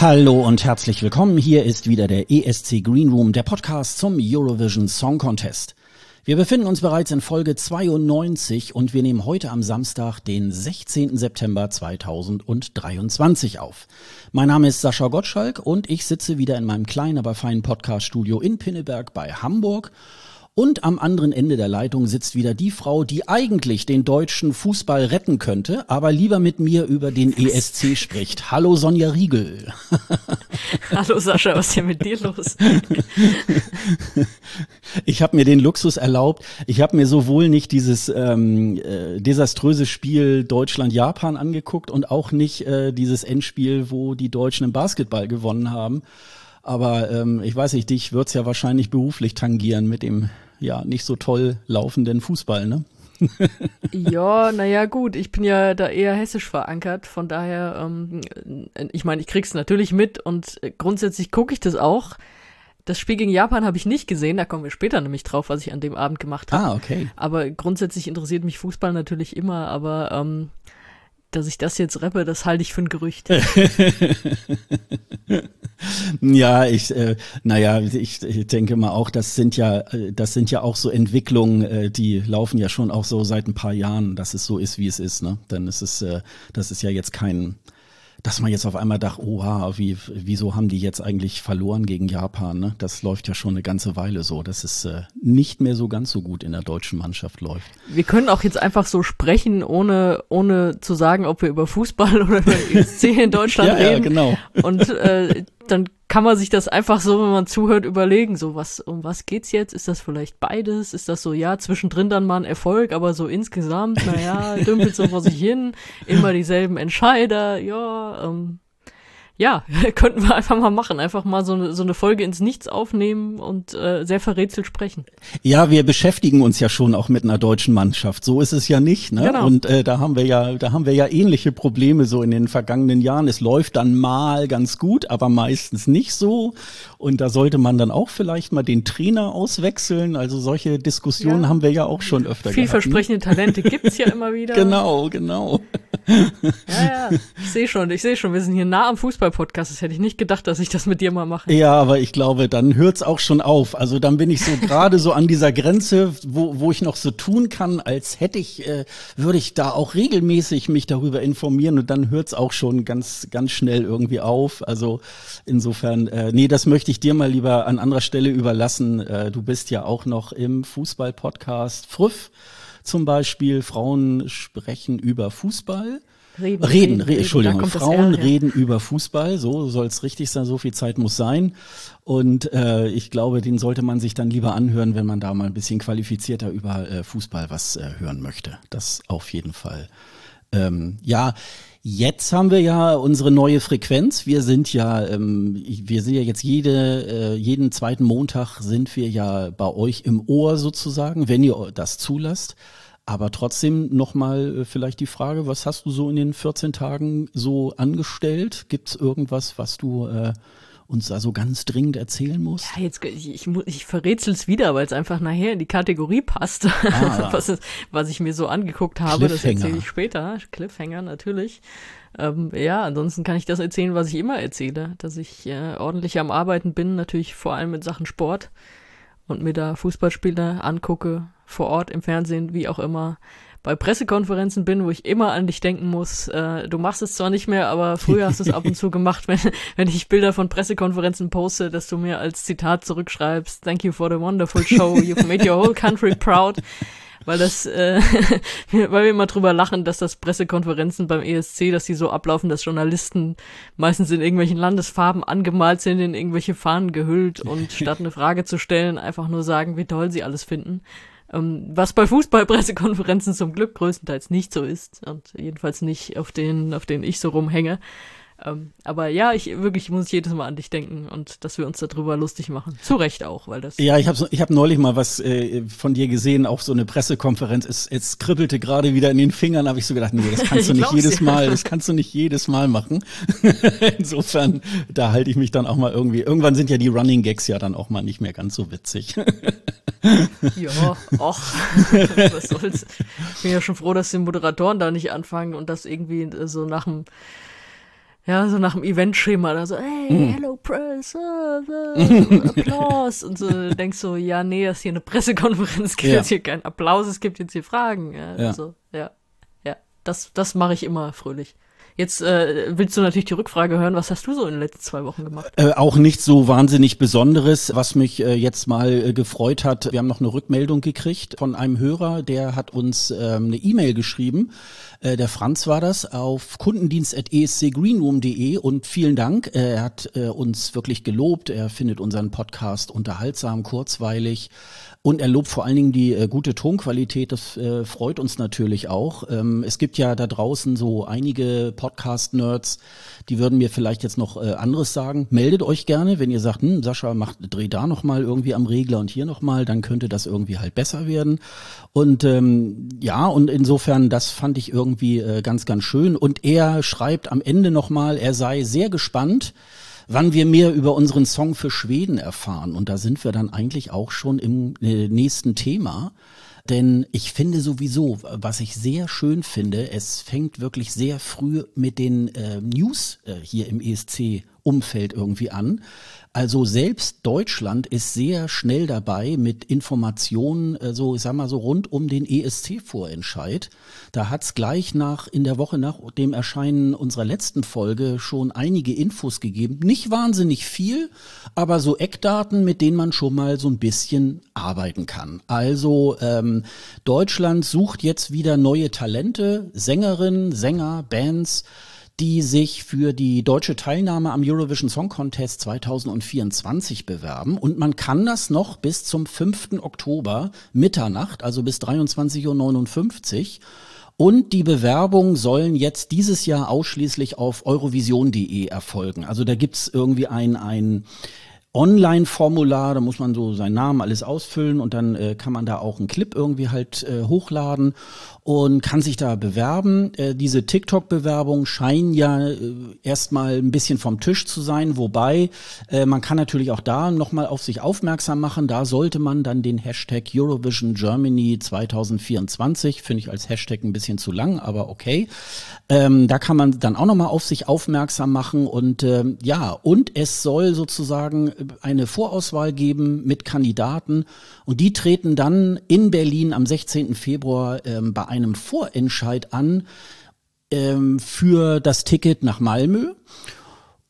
Hallo und herzlich willkommen. Hier ist wieder der ESC Green Room, der Podcast zum Eurovision Song Contest. Wir befinden uns bereits in Folge 92 und wir nehmen heute am Samstag, den 16. September 2023 auf. Mein Name ist Sascha Gottschalk und ich sitze wieder in meinem kleinen, aber feinen Podcaststudio in Pinneberg bei Hamburg und am anderen Ende der Leitung sitzt wieder die Frau, die eigentlich den deutschen Fußball retten könnte, aber lieber mit mir über den ESC spricht. Hallo Sonja Riegel. Hallo Sascha, was ist denn mit dir los? Ich habe mir den Luxus erlaubt. Ich habe mir sowohl nicht dieses ähm, äh, desaströse Spiel Deutschland-Japan angeguckt und auch nicht äh, dieses Endspiel, wo die Deutschen im Basketball gewonnen haben. Aber ähm, ich weiß nicht, dich wird's ja wahrscheinlich beruflich tangieren mit dem ja nicht so toll laufenden Fußball, ne? ja, naja, gut, ich bin ja da eher hessisch verankert, von daher, ähm, ich meine, ich krieg's natürlich mit und grundsätzlich gucke ich das auch. Das Spiel gegen Japan habe ich nicht gesehen, da kommen wir später nämlich drauf, was ich an dem Abend gemacht habe. Ah, okay. Aber grundsätzlich interessiert mich Fußball natürlich immer, aber ähm, dass ich das jetzt rappe, das halte ich für ein Gerücht. ja, ich, äh, naja, ich, ich denke mal auch, das sind ja, das sind ja auch so Entwicklungen, äh, die laufen ja schon auch so seit ein paar Jahren, dass es so ist, wie es ist, ne? Dann ist es, äh, das ist ja jetzt kein, dass man jetzt auf einmal dachte, oha, wie, wieso haben die jetzt eigentlich verloren gegen Japan? Ne? Das läuft ja schon eine ganze Weile so, dass es äh, nicht mehr so ganz so gut in der deutschen Mannschaft läuft. Wir können auch jetzt einfach so sprechen, ohne, ohne zu sagen, ob wir über Fußball oder über ESC in Deutschland ja, reden. Ja, genau. Und äh, dann kann man sich das einfach so, wenn man zuhört, überlegen, so was, um was geht's jetzt? Ist das vielleicht beides? Ist das so, ja, zwischendrin dann mal ein Erfolg, aber so insgesamt, naja, dümpelt so vor sich hin, immer dieselben Entscheider, ja, ähm, ja, könnten wir einfach mal machen. Einfach mal so eine, so eine Folge ins Nichts aufnehmen und äh, sehr verrätselt sprechen. Ja, wir beschäftigen uns ja schon auch mit einer deutschen Mannschaft. So ist es ja nicht. Ne? Genau. Und äh, da haben wir ja, da haben wir ja ähnliche Probleme so in den vergangenen Jahren. Es läuft dann mal ganz gut, aber meistens nicht so. Und da sollte man dann auch vielleicht mal den Trainer auswechseln. Also solche Diskussionen Ja. haben wir ja auch schon öfter Vielversprechende Talente gibt's ja immer wieder. gehabt. ne? Genau, genau. Ja, ja. Ich sehe schon, ich sehe schon, wir sind hier nah am Fußball-Podcast. Das hätte ich nicht gedacht, dass ich das mit dir mal mache. Ja, aber ich glaube, dann hört's auch schon auf. Also dann bin ich so gerade so an dieser Grenze, wo, wo ich noch so tun kann, als hätte ich, äh, würde ich da auch regelmäßig mich darüber informieren und dann hört's auch schon ganz, ganz schnell irgendwie auf. Also insofern, äh, nee, das möchte ich dir mal lieber an anderer Stelle überlassen. Äh, du bist ja auch noch im Fußball-Podcast Früff zum Beispiel. Frauen sprechen über Fußball. Reden, Reden, re Entschuldigung, Frauen R her. reden über Fußball, so soll es richtig sein, so viel Zeit muss sein. Und äh, ich glaube, den sollte man sich dann lieber anhören, wenn man da mal ein bisschen qualifizierter über äh, Fußball was äh, hören möchte. Das auf jeden Fall. Ähm, ja, jetzt haben wir ja unsere neue Frequenz. Wir sind ja, ähm, wir sind ja jetzt jede, äh, jeden zweiten Montag sind wir ja bei euch im Ohr sozusagen, wenn ihr das zulasst. Aber trotzdem nochmal äh, vielleicht die Frage, was hast du so in den 14 Tagen so angestellt? Gibt's irgendwas, was du äh, uns da so ganz dringend erzählen musst? Ja, jetzt, ich, ich, ich verrätsel's wieder, weil es einfach nachher in die Kategorie passt, Ah. was, es- was ich mir so angeguckt habe. Das erzähle ich später. Cliffhanger natürlich. Ähm, ja, ansonsten kann ich das erzählen, was ich immer erzähle, dass ich äh, ordentlich am Arbeiten bin, natürlich vor allem mit Sachen Sport und mir da Fußballspiele angucke, vor Ort im Fernsehen, wie auch immer. Bei Pressekonferenzen bin, wo ich immer an dich denken muss. Äh, du machst es zwar nicht mehr, aber früher hast du es ab und zu gemacht, wenn, wenn ich Bilder von Pressekonferenzen poste, dass du mir als Zitat zurückschreibst, Thank you for the wonderful show, you've made your whole country proud. Weil das, äh, weil wir immer drüber lachen, dass das Pressekonferenzen beim ESC, dass die so ablaufen, dass Journalisten meistens in irgendwelchen Landesfarben angemalt sind, in irgendwelche Fahnen gehüllt und statt eine Frage zu stellen, einfach nur sagen, wie toll sie alles finden. Ähm, was bei Fußballpressekonferenzen zum Glück größtenteils nicht so ist und jedenfalls nicht auf denen, auf denen ich so rumhänge. Ähm, aber ja, ich wirklich muss jedes Mal an dich denken und dass wir uns darüber lustig machen. Zu Recht auch, weil das. Ja, ich habe ich hab neulich mal was äh, von dir gesehen, auch so eine Pressekonferenz. Es, es kribbelte gerade wieder in den Fingern, habe ich so gedacht, nee, das kannst du Ich nicht jedes dir. Mal, das kannst du nicht jedes Mal machen. Insofern, da halte ich mich dann auch mal irgendwie. Irgendwann sind ja die Running Gags ja dann auch mal nicht mehr ganz so witzig. Ja, och, was soll's. Ich bin ja schon froh, dass die Moderatoren da nicht anfangen und das irgendwie so nach dem ja, so nach dem Eventschema da so, hey, mm. hello press, uh, Applaus und so denkst so, ja, nee, das ist hier eine Pressekonferenz, gibt ja. jetzt hier keinen Applaus, es gibt jetzt hier Fragen. Ja, ja. So, ja, ja, das, das mache ich immer fröhlich. Jetzt äh, willst du natürlich die Rückfrage hören, was hast du so in den letzten zwei Wochen gemacht? Äh, auch nicht so wahnsinnig Besonderes, was mich äh, jetzt mal äh, gefreut hat. Wir haben noch eine Rückmeldung gekriegt von einem Hörer, der hat uns ähm, eine E-Mail geschrieben. Äh, der Franz war das auf kundendienst.escgreenroom.de und vielen Dank. Äh, er hat äh, uns wirklich gelobt. Er findet unseren Podcast unterhaltsam, kurzweilig und er lobt vor allen Dingen die äh, gute Tonqualität. Das äh, freut uns natürlich auch. Ähm, es gibt ja da draußen so einige Podcast-Nerds, die würden mir vielleicht jetzt noch äh, anderes sagen. Meldet euch gerne, wenn ihr sagt, hm, Sascha, macht, dreh da nochmal irgendwie am Regler und hier nochmal, dann könnte das irgendwie halt besser werden. Und ähm, ja, und insofern, das fand ich irgendwie äh, ganz, ganz schön. Und er schreibt am Ende nochmal, er sei sehr gespannt, wann wir mehr über unseren Song für Schweden erfahren. Und da sind wir dann eigentlich auch schon im äh, nächsten Thema. Denn ich finde sowieso, was ich sehr schön finde, es fängt wirklich sehr früh mit den äh, News äh, hier im ESC-Umfeld irgendwie an. Also selbst Deutschland ist sehr schnell dabei mit Informationen, äh, so ich sag mal so rund um den ESC-Vorentscheid. Da hat's gleich nach in der Woche nach dem Erscheinen unserer letzten Folge schon einige Infos gegeben. Nicht wahnsinnig viel, aber so Eckdaten, mit denen man schon mal so ein bisschen arbeiten kann. Also ähm, Deutschland sucht jetzt wieder neue Talente, Sängerinnen, Sänger, Bands die sich für die deutsche Teilnahme am Eurovision Song Contest 2024 bewerben. Und man kann das noch bis zum 5. Oktober Mitternacht, also bis 23.59 Uhr. Und die Bewerbungen sollen jetzt dieses Jahr ausschließlich auf eurovision.de erfolgen. Also da gibt's irgendwie ein, ein Online-Formular, da muss man so seinen Namen alles ausfüllen und dann äh, kann man da auch einen Clip irgendwie halt äh, hochladen und kann sich da bewerben. Äh, diese TikTok-Bewerbungen scheinen ja äh, erstmal ein bisschen vom Tisch zu sein, wobei äh, man kann natürlich auch da nochmal auf sich aufmerksam machen. Da sollte man dann den Hashtag Eurovision Germany 2024, finde ich als Hashtag ein bisschen zu lang, aber okay. Ähm, da kann man dann auch nochmal auf sich aufmerksam machen und ähm, ja, und es soll sozusagen eine Vorauswahl geben mit Kandidaten und die treten dann in Berlin am 16. Februar ähm, bei einem Vorentscheid an ähm, für das Ticket nach Malmö.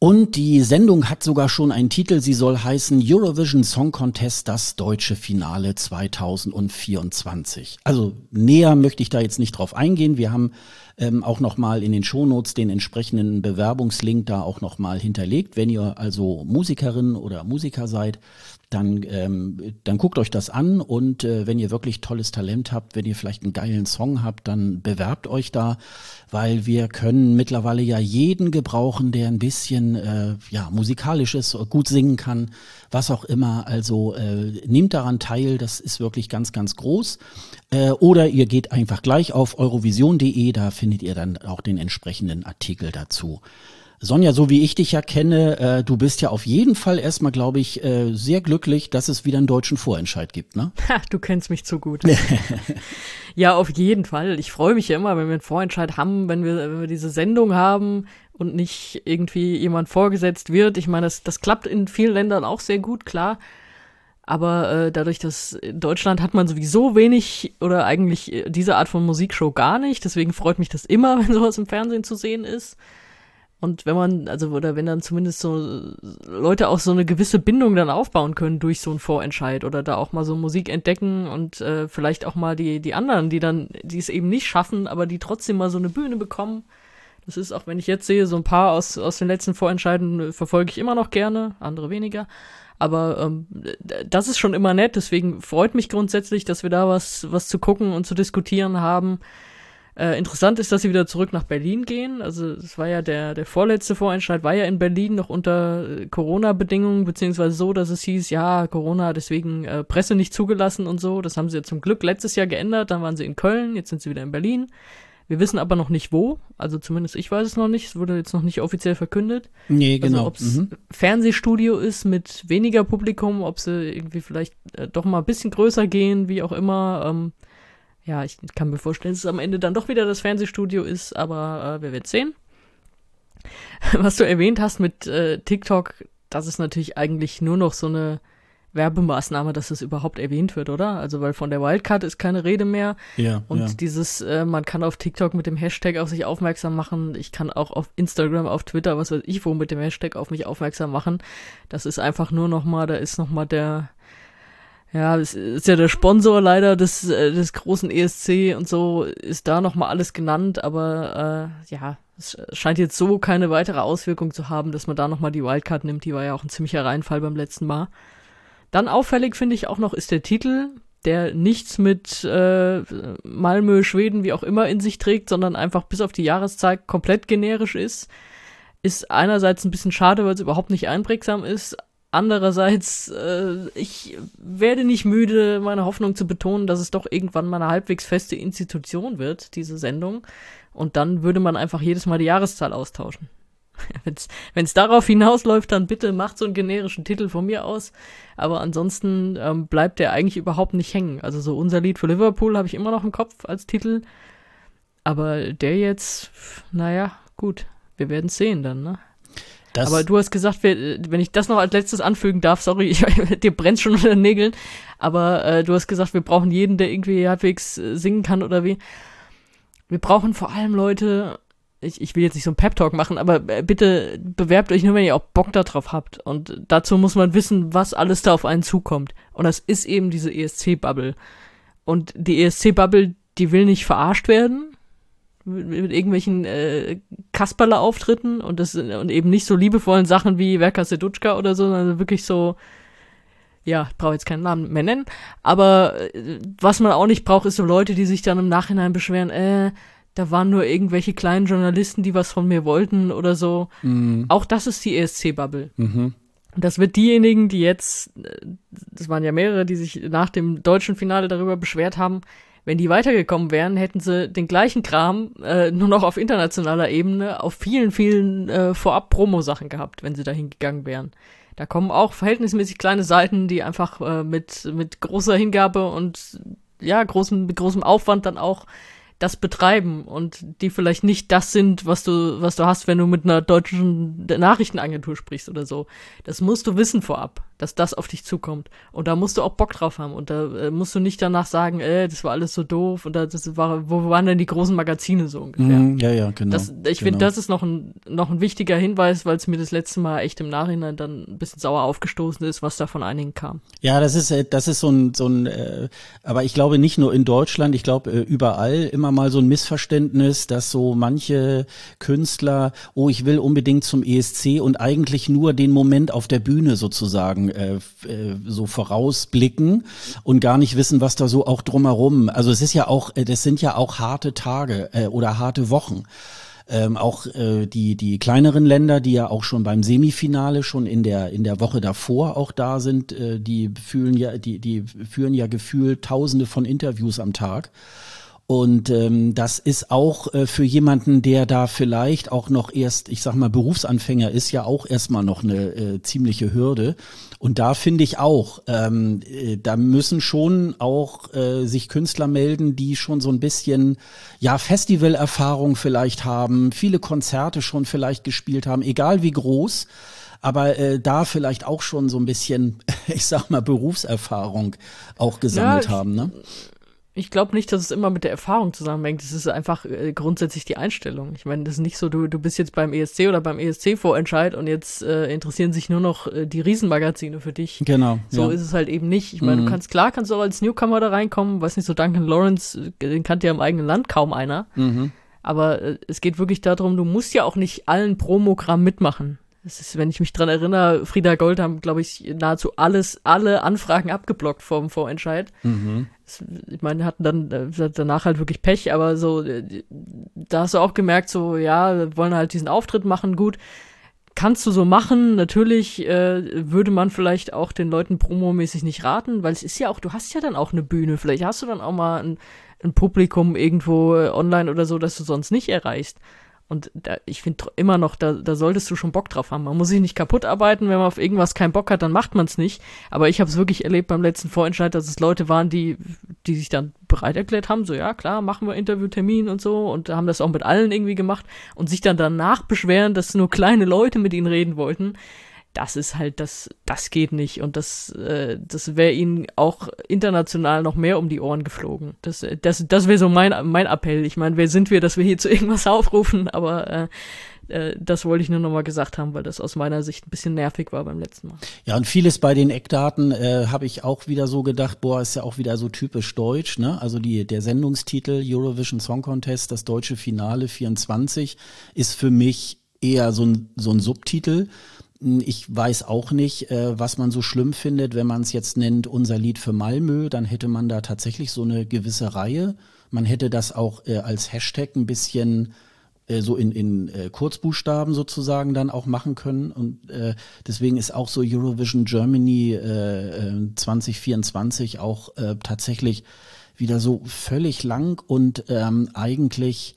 Und die Sendung hat sogar schon einen Titel. Sie soll heißen Eurovision Song Contest, das deutsche Finale 2024. Also näher möchte ich da jetzt nicht drauf eingehen. Wir haben ähm, auch nochmal in den Shownotes den entsprechenden Bewerbungslink da auch nochmal hinterlegt. Wenn ihr also Musikerin oder Musiker seid, dann, ähm, dann guckt euch das an und äh, wenn ihr wirklich tolles Talent habt, wenn ihr vielleicht einen geilen Song habt, dann bewerbt euch da, weil wir können mittlerweile ja jeden gebrauchen, der ein bisschen äh, ja musikalisch ist, gut singen kann, was auch immer. Also äh, nehmt daran teil, das ist wirklich ganz, ganz groß. Äh, oder ihr geht einfach gleich auf eurovision.de, da findet ihr dann auch den entsprechenden Artikel dazu. Sonja, so wie ich dich ja kenne, äh, du bist ja auf jeden Fall erstmal, glaube ich, äh, sehr glücklich, dass es wieder einen deutschen Vorentscheid gibt, ne? Ha, du kennst mich zu gut. ja, auf jeden Fall. Ich freue mich ja immer, wenn wir einen Vorentscheid haben, wenn wir, wenn wir diese Sendung haben und nicht irgendwie jemand vorgesetzt wird. Ich meine, das, das klappt in vielen Ländern auch sehr gut, klar. Aber äh, dadurch, dass in Deutschland hat man sowieso wenig oder eigentlich äh, diese Art von Musikshow gar nicht. Deswegen freut mich das immer, wenn sowas im Fernsehen zu sehen ist. Und wenn man, also, oder wenn dann zumindest so Leute auch so eine gewisse Bindung dann aufbauen können durch so einen Vorentscheid oder da auch mal so Musik entdecken und äh, vielleicht auch mal die, die anderen, die dann, die es eben nicht schaffen, aber die trotzdem mal so eine Bühne bekommen. Das ist auch, wenn ich jetzt sehe, so ein paar aus, aus den letzten Vorentscheiden äh, verfolge ich immer noch gerne, andere weniger. Aber ähm, das ist schon immer nett, deswegen freut mich grundsätzlich, dass wir da was, was zu gucken und zu diskutieren haben. Äh, interessant ist, dass sie wieder zurück nach Berlin gehen. Also es war ja der, der vorletzte Vorentscheid, war ja in Berlin noch unter äh, Corona-Bedingungen, beziehungsweise so, dass es hieß, ja, Corona deswegen äh, Presse nicht zugelassen und so. Das haben sie ja zum Glück letztes Jahr geändert. Dann waren sie in Köln, jetzt sind sie wieder in Berlin. Wir wissen aber noch nicht wo. Also zumindest ich weiß es noch nicht. Es wurde jetzt noch nicht offiziell verkündet. Nee, also genau. Also ob es mhm. Fernsehstudio ist mit weniger Publikum, ob sie irgendwie vielleicht äh, doch mal ein bisschen größer gehen, wie auch immer. Ähm, ja, ich kann mir vorstellen, dass es am Ende dann doch wieder das Fernsehstudio ist, aber äh, wir werden sehen. was du erwähnt hast mit äh, TikTok, das ist natürlich eigentlich nur noch so eine Werbemaßnahme, dass es überhaupt erwähnt wird, oder? Also weil von der Wildcard ist keine Rede mehr. Ja. Und ja. dieses, äh, man kann auf TikTok mit dem Hashtag auf sich aufmerksam machen. Ich kann auch auf Instagram, auf Twitter, was weiß ich wo, mit dem Hashtag auf mich aufmerksam machen. Das ist einfach nur nochmal, da ist nochmal der, ja, es ist ja der Sponsor leider des, äh, des großen ESC und so, ist da nochmal alles genannt, aber äh, ja, es scheint jetzt so keine weitere Auswirkung zu haben, dass man da nochmal die Wildcard nimmt. Die war ja auch ein ziemlicher Reinfall beim letzten Mal. Dann auffällig finde ich auch noch ist der Titel, der nichts mit äh, Malmö, Schweden, wie auch immer in sich trägt, sondern einfach bis auf die Jahreszeit komplett generisch ist. Ist einerseits ein bisschen schade, weil es überhaupt nicht einprägsam ist. Andererseits, äh, ich werde nicht müde, meine Hoffnung zu betonen, dass es doch irgendwann mal eine halbwegs feste Institution wird, diese Sendung. Und dann würde man einfach jedes Mal die Jahreszahl austauschen. Wenn es darauf hinausläuft, dann bitte macht so einen generischen Titel von mir aus. Aber ansonsten ähm, bleibt der eigentlich überhaupt nicht hängen. Also so unser Lied für Liverpool habe ich immer noch im Kopf als Titel. Aber der jetzt, naja, gut, wir werden es sehen dann, ne? Das aber du hast gesagt, wenn ich das noch als letztes anfügen darf, sorry, ich, dir brennt schon unter den Nägeln, aber äh, du hast gesagt, wir brauchen jeden, der irgendwie halbwegs äh, singen kann oder wie. Wir brauchen vor allem Leute, ich, ich will jetzt nicht so ein Pep-Talk machen, aber äh, bitte bewerbt euch nur, wenn ihr auch Bock darauf habt. Und dazu muss man wissen, was alles da auf einen zukommt. Und das ist eben diese ESC-Bubble. Und die ESC-Bubble, die will nicht verarscht werden mit, irgendwelchen äh, Kasperler-Auftritten und das und eben nicht so liebevollen Sachen wie Werka Sedutschka oder so, sondern wirklich so ja, brauche jetzt keinen Namen mehr nennen, aber äh, was man auch nicht braucht, ist so Leute, die sich dann im Nachhinein beschweren, äh, da waren nur irgendwelche kleinen Journalisten, die was von mir wollten oder so. Mhm. Auch das ist die ESC-Bubble. Mhm. Das wird diejenigen, die jetzt, das waren ja mehrere, die sich nach dem deutschen Finale darüber beschwert haben, wenn die weitergekommen wären, hätten sie den gleichen Kram äh, nur noch auf internationaler Ebene auf vielen, vielen äh, Vorab-Promo-Sachen gehabt, wenn sie dahin gegangen wären. Da kommen auch verhältnismäßig kleine Seiten, die einfach äh, mit, mit großer Hingabe und ja, großem, mit großem Aufwand dann auch das betreiben und die vielleicht nicht das sind, was du, was du hast, wenn du mit einer deutschen Nachrichtenagentur sprichst oder so. Das musst du wissen vorab, dass das auf dich zukommt. Und da musst du auch Bock drauf haben. Und da äh, musst du nicht danach sagen, äh, das war alles so doof und das war, wo waren denn die großen Magazine so ungefähr? Mm, ja, ja, genau. Das, ich genau. finde, das ist noch ein, noch ein wichtiger Hinweis, weil es mir das letzte Mal echt im Nachhinein dann ein bisschen sauer aufgestoßen ist, was da von einigen kam. Ja, das ist, äh, das ist so ein, so ein, äh, aber ich glaube nicht nur in Deutschland, ich glaube äh, überall immer mal so ein Missverständnis, dass so manche Künstler, oh, ich will unbedingt zum ESC und eigentlich nur den Moment auf der Bühne sozusagen äh, äh, so vorausblicken und gar nicht wissen, was da so auch drumherum. Also es ist ja auch, äh, das sind ja auch harte Tage äh, oder harte Wochen. Ähm, auch äh, die die kleineren Länder, die ja auch schon beim Semifinale schon in der in der Woche davor auch da sind, äh, die fühlen ja die die führen ja gefühlt Tausende von Interviews am Tag. Und ähm, das ist auch äh, für jemanden, der da vielleicht auch noch erst, ich sag mal, Berufsanfänger ist, ja auch erstmal noch eine äh, ziemliche Hürde. Und da finde ich auch, ähm, äh, da müssen schon auch äh, sich Künstler melden, die schon so ein bisschen, ja, Festivalerfahrung vielleicht haben, viele Konzerte schon vielleicht gespielt haben, egal wie groß aber äh, da vielleicht auch schon so ein bisschen, ich sag mal, Berufserfahrung auch gesammelt ja, haben. Ne? Ich glaube nicht, dass es immer mit der Erfahrung zusammenhängt. Es ist einfach äh, grundsätzlich die Einstellung. Ich meine, das ist nicht so, du, du bist jetzt beim ESC oder beim ESC-Vorentscheid und jetzt äh, interessieren sich nur noch äh, die Riesenmagazine für dich. Genau. So ja. ist es halt eben nicht. Ich meine, mhm. du kannst, klar, kannst du auch als Newcomer da reinkommen. Weiß nicht, so Duncan Lawrence, äh, den kannte ja im eigenen Land kaum einer. Mhm. Aber äh, es geht wirklich darum, du musst ja auch nicht allen Promogramm mitmachen. Das ist, wenn ich mich dran erinnere, Frieda Gold haben, glaube ich, nahezu alles, alle Anfragen abgeblockt vom Vorentscheid. Mhm. Ich meine, hatten dann äh, danach halt wirklich Pech, aber so, äh, da hast du auch gemerkt, so, ja, wir wollen halt diesen Auftritt machen, gut. Kannst du so machen, natürlich äh, würde man vielleicht auch den Leuten promomäßig nicht raten, weil es ist ja auch, du hast ja dann auch eine Bühne, vielleicht hast du dann auch mal ein, ein Publikum irgendwo äh, online oder so, das du sonst nicht erreichst. Und da, ich finde immer noch, da, da solltest du schon Bock drauf haben. Man muss sich nicht kaputt arbeiten, wenn man auf irgendwas keinen Bock hat, dann macht man es nicht. Aber ich habe es wirklich erlebt beim letzten Vorentscheid, dass es Leute waren, die, die sich dann bereit erklärt haben, so ja klar, machen wir Interviewtermin und so. Und haben das auch mit allen irgendwie gemacht. Und sich dann danach beschweren, dass nur kleine Leute mit ihnen reden wollten das ist halt, das, das geht nicht. Und das, äh, das wäre ihnen auch international noch mehr um die Ohren geflogen. Das, das, das wäre so mein, mein Appell. Ich meine, wer sind wir, dass wir hier zu irgendwas aufrufen, aber äh, äh, das wollte ich nur nochmal gesagt haben, weil das aus meiner Sicht ein bisschen nervig war beim letzten Mal. Ja, und vieles bei den Eckdaten äh, habe ich auch wieder so gedacht, boah, ist ja auch wieder so typisch deutsch, ne? Also die, der Sendungstitel Eurovision Song Contest, das deutsche Finale 24, ist für mich eher so ein, so ein Subtitel. Ich weiß auch nicht, äh, was man so schlimm findet, wenn man es jetzt nennt, unser Lied für Malmö, dann hätte man da tatsächlich so eine gewisse Reihe. Man hätte das auch äh, als Hashtag ein bisschen äh, so in, in Kurzbuchstaben sozusagen dann auch machen können. Und deswegen ist auch so Eurovision Germany äh, 2024 äh, auch tatsächlich wieder so völlig lang und ähm, eigentlich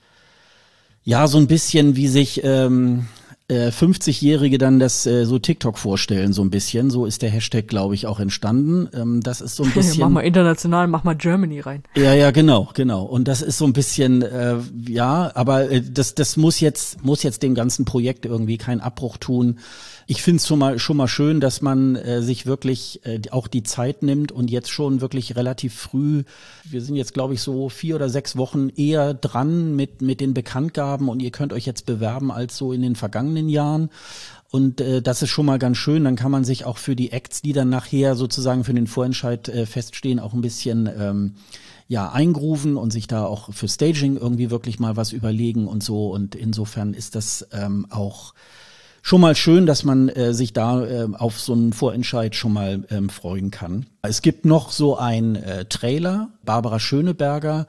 ja so ein bisschen wie sich ähm, äh, 50-Jährige dann das äh, so TikTok vorstellen, so ein bisschen. So ist der Hashtag, glaube ich, auch entstanden. Ähm, das ist so ein bisschen. mach mal international, mach mal Germany rein. Ja, ja, genau, genau. Und das ist so ein bisschen, äh, ja, aber äh, das, das muss jetzt, muss jetzt dem ganzen Projekt irgendwie keinen Abbruch tun ich finde es schon mal, schon mal schön, dass man äh, sich wirklich äh, auch die Zeit nimmt und jetzt schon wirklich relativ früh, wir sind jetzt glaube ich so vier oder sechs Wochen eher dran mit, mit den Bekanntgaben und ihr könnt euch jetzt bewerben als so in den vergangenen Jahren. Und äh, das ist schon mal ganz schön. Dann kann man sich auch für die Acts, die dann nachher sozusagen für den Vorentscheid äh, feststehen, auch ein bisschen ähm, ja eingrufen und sich da auch für Staging irgendwie wirklich mal was überlegen und so. Und insofern ist das ähm, auch schon mal schön, dass man äh, sich da äh, auf so einen Vorentscheid schon mal ähm, freuen kann. Es gibt noch so ein äh, Trailer, Barbara Schöneberger,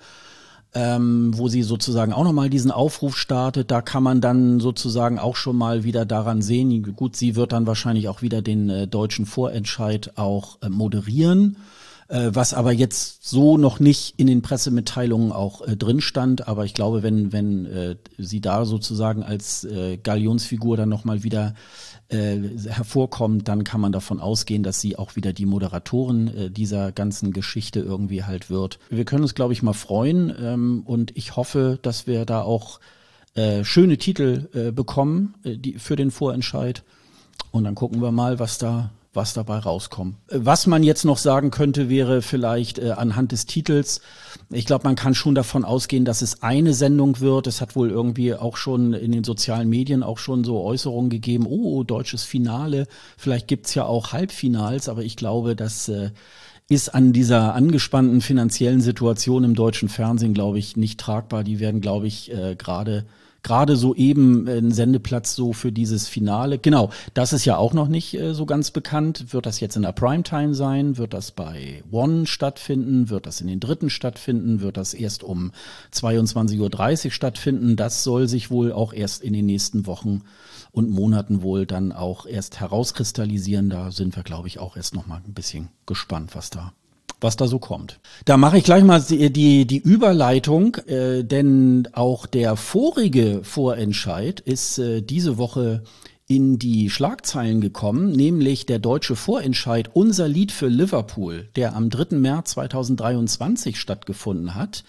ähm, wo sie sozusagen auch nochmal diesen Aufruf startet. Da kann man dann sozusagen auch schon mal wieder daran sehen. Gut, sie wird dann wahrscheinlich auch wieder den äh, deutschen Vorentscheid auch äh, moderieren äh, was aber jetzt so noch nicht in den Pressemitteilungen auch äh, drin stand. Aber ich glaube, wenn, wenn äh, sie da sozusagen als äh, Galionsfigur dann nochmal wieder äh, hervorkommt, dann kann man davon ausgehen, dass sie auch wieder die Moderatorin äh, dieser ganzen Geschichte irgendwie halt wird. Wir können uns, glaube ich, mal freuen ähm, und ich hoffe, dass wir da auch äh, schöne Titel äh, bekommen äh, die, für den Vorentscheid. Und dann gucken wir mal, was da was dabei rauskommt. Was man jetzt noch sagen könnte, wäre vielleicht äh, anhand des Titels, ich glaube, man kann schon davon ausgehen, dass es eine Sendung wird. Es hat wohl irgendwie auch schon in den sozialen Medien auch schon so Äußerungen gegeben, oh, deutsches Finale, vielleicht gibt's ja auch Halbfinals, aber ich glaube, dass äh, ist an dieser angespannten finanziellen Situation im deutschen Fernsehen, glaube ich, nicht tragbar. Die werden, glaube ich, äh, gerade gerade so eben ein Sendeplatz so für dieses Finale. Genau, das ist ja auch noch nicht äh, so ganz bekannt. Wird das jetzt in der Primetime sein? Wird das bei One stattfinden? Wird das in den dritten stattfinden? Wird das erst um 22.30 Uhr stattfinden? Das soll sich wohl auch erst in den nächsten Wochen und Monaten wohl dann auch erst herauskristallisieren. Da sind wir, glaube ich, auch erst noch mal ein bisschen gespannt, was da was da so kommt. Da mache ich gleich mal die, die, Überleitung, äh, denn auch der vorige Vorentscheid ist äh, diese Woche in die Schlagzeilen gekommen, nämlich der deutsche Vorentscheid Unser Lied für Liverpool, der am 3. März 2023 stattgefunden hat,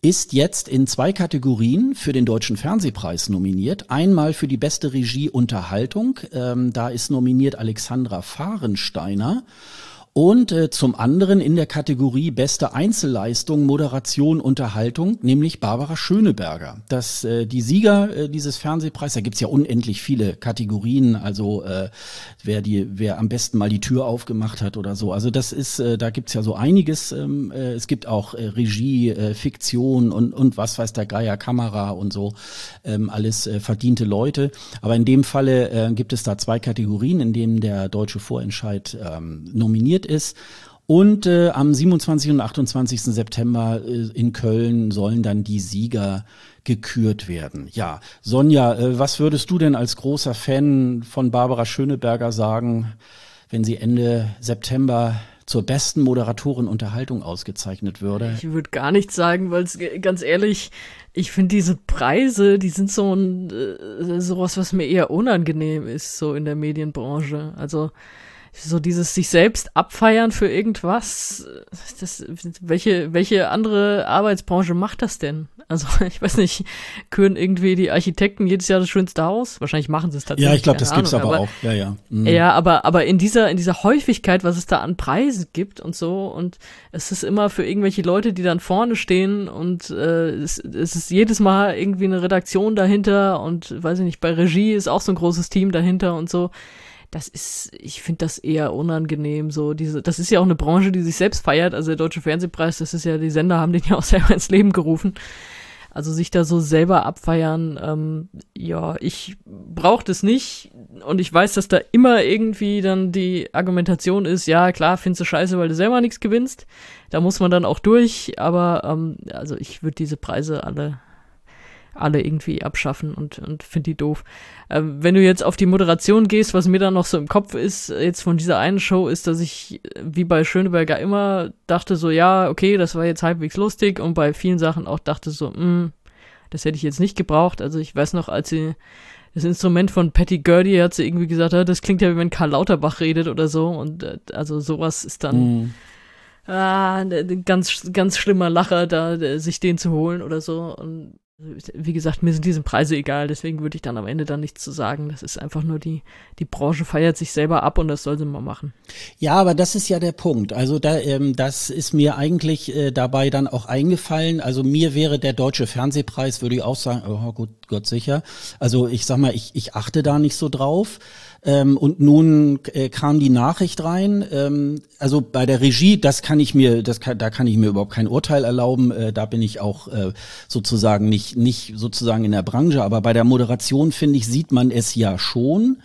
ist jetzt in zwei Kategorien für den Deutschen Fernsehpreis nominiert. Einmal für die beste Regie Unterhaltung, ähm, da ist nominiert Alexandra Fahrensteiner und äh, zum anderen in der Kategorie Beste Einzelleistung, Moderation, Unterhaltung, nämlich Barbara Schöneberger. Das, äh, die Sieger äh, dieses Fernsehpreises, da gibt's ja unendlich viele Kategorien, also äh, wer, die, wer am besten mal die Tür aufgemacht hat oder so. Also das ist, äh, da gibt's ja so einiges. Ähm, äh, es gibt auch äh, Regie, äh, Fiktion und, und was weiß der Geier, Kamera und so. Ähm, alles äh, verdiente Leute. Aber in dem Falle äh, gibt es da zwei Kategorien, in denen der deutsche Vorentscheid ähm, nominiert ist. Und äh, am 27. und 28. September äh, in Köln sollen dann die Sieger gekürt werden. Ja, Sonja, äh, was würdest du denn als großer Fan von Barbara Schöneberger sagen, wenn sie Ende September zur besten Moderatorin Unterhaltung ausgezeichnet würde. Ich würde gar nichts sagen, weil es ganz ehrlich, ich finde diese Preise, die sind so ein äh, sowas, was mir eher unangenehm ist, so in der Medienbranche. Also so dieses sich selbst abfeiern für irgendwas, das, welche, welche andere Arbeitsbranche macht das denn? Also ich weiß nicht, küren irgendwie die Architekten jedes Jahr das schönste Haus? Wahrscheinlich machen sie es tatsächlich. Ja, ich glaube, das Ahnung, gibt's aber, aber, auch. Ja, ja. Mhm. Ja, aber, aber in dieser, in dieser Häufigkeit, was es da an Preisen gibt und so, und es ist immer für irgendwelche Leute, die dann vorne stehen und äh, es, es ist jedes Mal irgendwie eine Redaktion dahinter und weiß ich nicht, bei Regie ist auch so ein großes Team dahinter und so das ist, ich finde das eher unangenehm. So diese, das ist ja auch eine Branche, die sich selbst feiert. Also der Deutsche Fernsehpreis, das ist ja, die Sender haben den ja auch selber ins Leben gerufen. Also sich da so selber abfeiern, ähm, ja, ich brauche das nicht und ich weiß, dass da immer irgendwie dann die Argumentation ist, ja klar, findest du scheiße, weil du selber nichts gewinnst. Da muss man dann auch durch, aber ähm, also ich würde diese Preise alle alle irgendwie abschaffen und, und finde die doof. Ähm, wenn du jetzt auf die Moderation gehst, was mir dann noch so im Kopf ist, jetzt von dieser einen Show, ist, dass ich, wie bei Schöneberger immer, dachte so, ja, okay, das war jetzt halbwegs lustig und bei vielen Sachen auch dachte so, mh, hm, das hätte ich jetzt nicht gebraucht. Also ich weiß noch, als sie das Instrument von Patty Gurdy hat sie irgendwie gesagt, ah, das klingt ja wie wenn Karl Lauterbach redet oder so und äh, also sowas ist dann mm. ah, ein ganz ganz schlimmer Lacher da sich den zu holen oder so und wie gesagt, mir sind diese Preise egal, deswegen würde ich dann am Ende dann nichts zu sagen. Das ist einfach nur die, die Branche feiert sich selber ab und das soll sie mal machen. Ja, aber das ist ja der Punkt. Also da, ähm, das ist mir eigentlich äh, dabei dann auch eingefallen. Also mir wäre der Deutsche Fernsehpreis, würde ich auch sagen, oh gut, Gott sicher. Also ich sag mal, ich, ich achte da nicht so drauf. Ähm, und nun äh, kam die Nachricht rein. Ähm, also bei der Regie, das kann ich mir, das kann, da kann ich mir überhaupt kein Urteil erlauben. Äh, da bin ich auch äh, sozusagen nicht, nicht sozusagen in der Branche. Aber bei der Moderation finde ich sieht man es ja schon.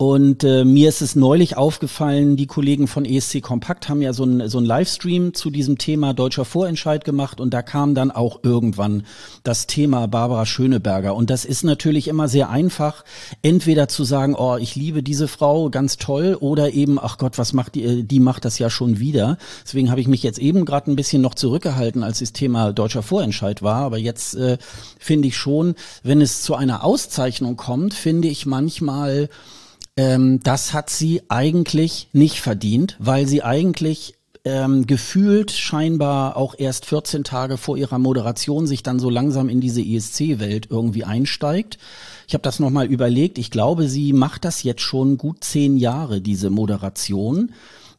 Und äh, mir ist es neulich aufgefallen, die Kollegen von ESC Kompakt haben ja so ein so ein Livestream zu diesem Thema deutscher Vorentscheid gemacht und da kam dann auch irgendwann das Thema Barbara Schöneberger. Und das ist natürlich immer sehr einfach, entweder zu sagen, oh, ich liebe diese Frau, ganz toll, oder eben, ach Gott, was macht die, äh, die macht das ja schon wieder. Deswegen habe ich mich jetzt eben gerade ein bisschen noch zurückgehalten, als das Thema deutscher Vorentscheid war. Aber jetzt äh, finde ich schon, wenn es zu einer Auszeichnung kommt, finde ich manchmal, ähm, das hat sie eigentlich nicht verdient, weil sie eigentlich ähm, gefühlt scheinbar auch erst 14 Tage vor ihrer Moderation sich dann so langsam in diese ESC-Welt irgendwie einsteigt. Ich habe das nochmal überlegt. Ich glaube, sie macht das jetzt schon gut zehn Jahre, diese Moderation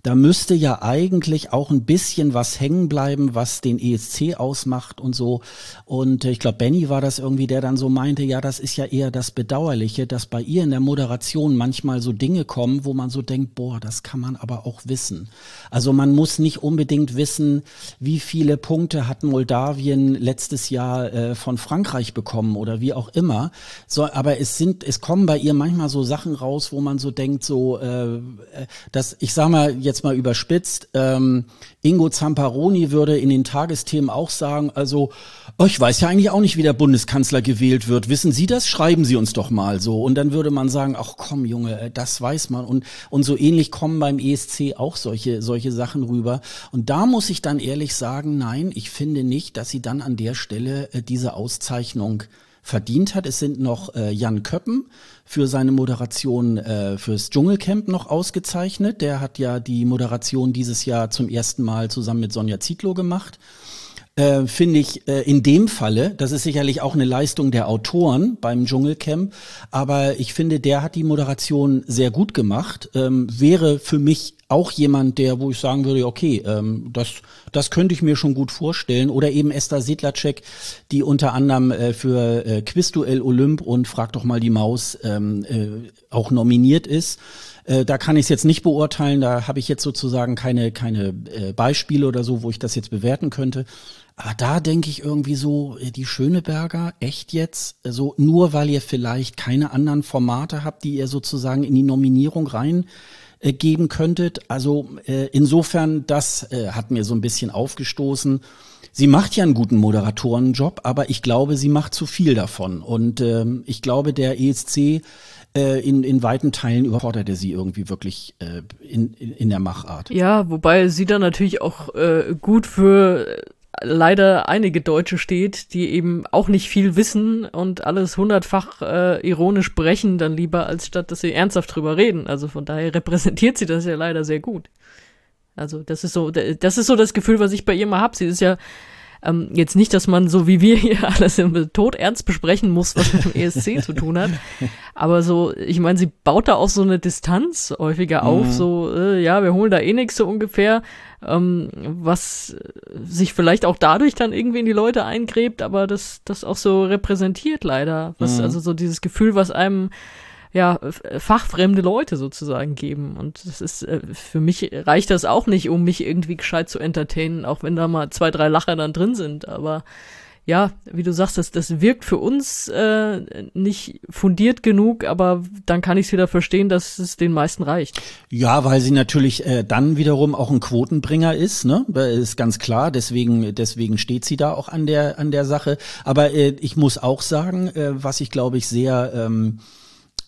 da müsste ja eigentlich auch ein bisschen was hängen bleiben, was den ESC ausmacht und so. Und ich glaube, Benny war das irgendwie, der dann so meinte, ja, das ist ja eher das Bedauerliche, dass bei ihr in der Moderation manchmal so Dinge kommen, wo man so denkt, boah, das kann man aber auch wissen. Also man muss nicht unbedingt wissen, wie viele Punkte hat Moldawien letztes Jahr äh, von Frankreich bekommen oder wie auch immer. So, aber es sind, es kommen bei ihr manchmal so Sachen raus, wo man so denkt, so, äh, äh dass ich sag mal, mal überspitzt, ähm, Ingo Zamparoni würde in den Tagesthemen auch sagen, also oh, ich weiß ja eigentlich auch nicht, wie der Bundeskanzler gewählt wird. Wissen Sie das? Schreiben Sie uns doch mal so. Und dann würde man sagen, ach komm, Junge, äh, das weiß man. Und, und so ähnlich kommen beim ESC auch solche, solche Sachen rüber. Und da muss ich dann ehrlich sagen, nein, ich finde nicht, dass sie dann an der Stelle äh, diese Auszeichnung verdient hat. Es sind noch äh, Jan Köppen für seine Moderation äh, fürs Dschungelcamp noch ausgezeichnet. Der hat ja die Moderation dieses Jahr zum ersten Mal zusammen mit Sonja Zietlow gemacht. Äh, finde ich äh, in dem Falle, das ist sicherlich auch eine Leistung der Autoren beim Dschungelcamp, aber ich finde, der hat die Moderation sehr gut gemacht. Ähm, wäre für mich auch jemand, der, wo ich sagen würde, okay, ähm, das, das könnte ich mir schon gut vorstellen. Oder eben Esther Sedlacek, die unter anderem äh, für äh, Quizduell Olymp und Frag doch mal die Maus ähm, äh, auch nominiert ist. Äh, da kann ich es jetzt nicht beurteilen, da habe ich jetzt sozusagen keine, keine äh, Beispiele oder so, wo ich das jetzt bewerten könnte. Aber da denke ich irgendwie so, äh, die Schöneberger, echt jetzt? So, also nur weil ihr vielleicht keine anderen Formate habt, die ihr sozusagen in die Nominierung rein äh, geben könntet. Also äh, insofern, das äh, hat mir so ein bisschen aufgestoßen. Sie macht ja einen guten Moderatorenjob, aber ich glaube, sie macht zu viel davon. Und ähm, ich glaube, der ESC äh, in, in weiten Teilen überfordert er sie irgendwie wirklich äh, in, in, in der Machart. Ja, wobei sie dann natürlich auch äh, gut für leider einige Deutsche steht, die eben auch nicht viel wissen und alles hundertfach äh, ironisch brechen, dann lieber, als statt dass sie ernsthaft drüber reden. Also von daher repräsentiert sie das ja leider sehr gut. Also das ist so, das ist so das Gefühl, was ich bei ihr mal hab. Sie ist ja ähm, jetzt nicht, dass man so wie wir hier alles im Tod ernst besprechen muss, was mit dem ESC zu tun hat. Aber so, ich meine, sie baut da auch so eine Distanz häufiger auf, mhm. so, äh, ja, wir holen da eh nichts so ungefähr, ähm, was sich vielleicht auch dadurch dann irgendwie in die Leute eingräbt, aber das, das auch so repräsentiert leider. Was, mhm. Also so dieses Gefühl, was einem ja, fachfremde Leute sozusagen geben. Und das ist, äh, für mich reicht das auch nicht, um mich irgendwie gescheit zu entertainen, auch wenn da mal zwei, drei Lacher dann drin sind. Aber ja, wie du sagst, das, das wirkt für uns äh, nicht fundiert genug, aber dann kann ich es wieder verstehen, dass es den meisten reicht. Ja, weil sie natürlich äh, dann wiederum auch ein Quotenbringer ist, ne? Ist ganz klar, deswegen, deswegen steht sie da auch an der, an der Sache. Aber äh, ich muss auch sagen, äh, was ich glaube ich sehr ähm,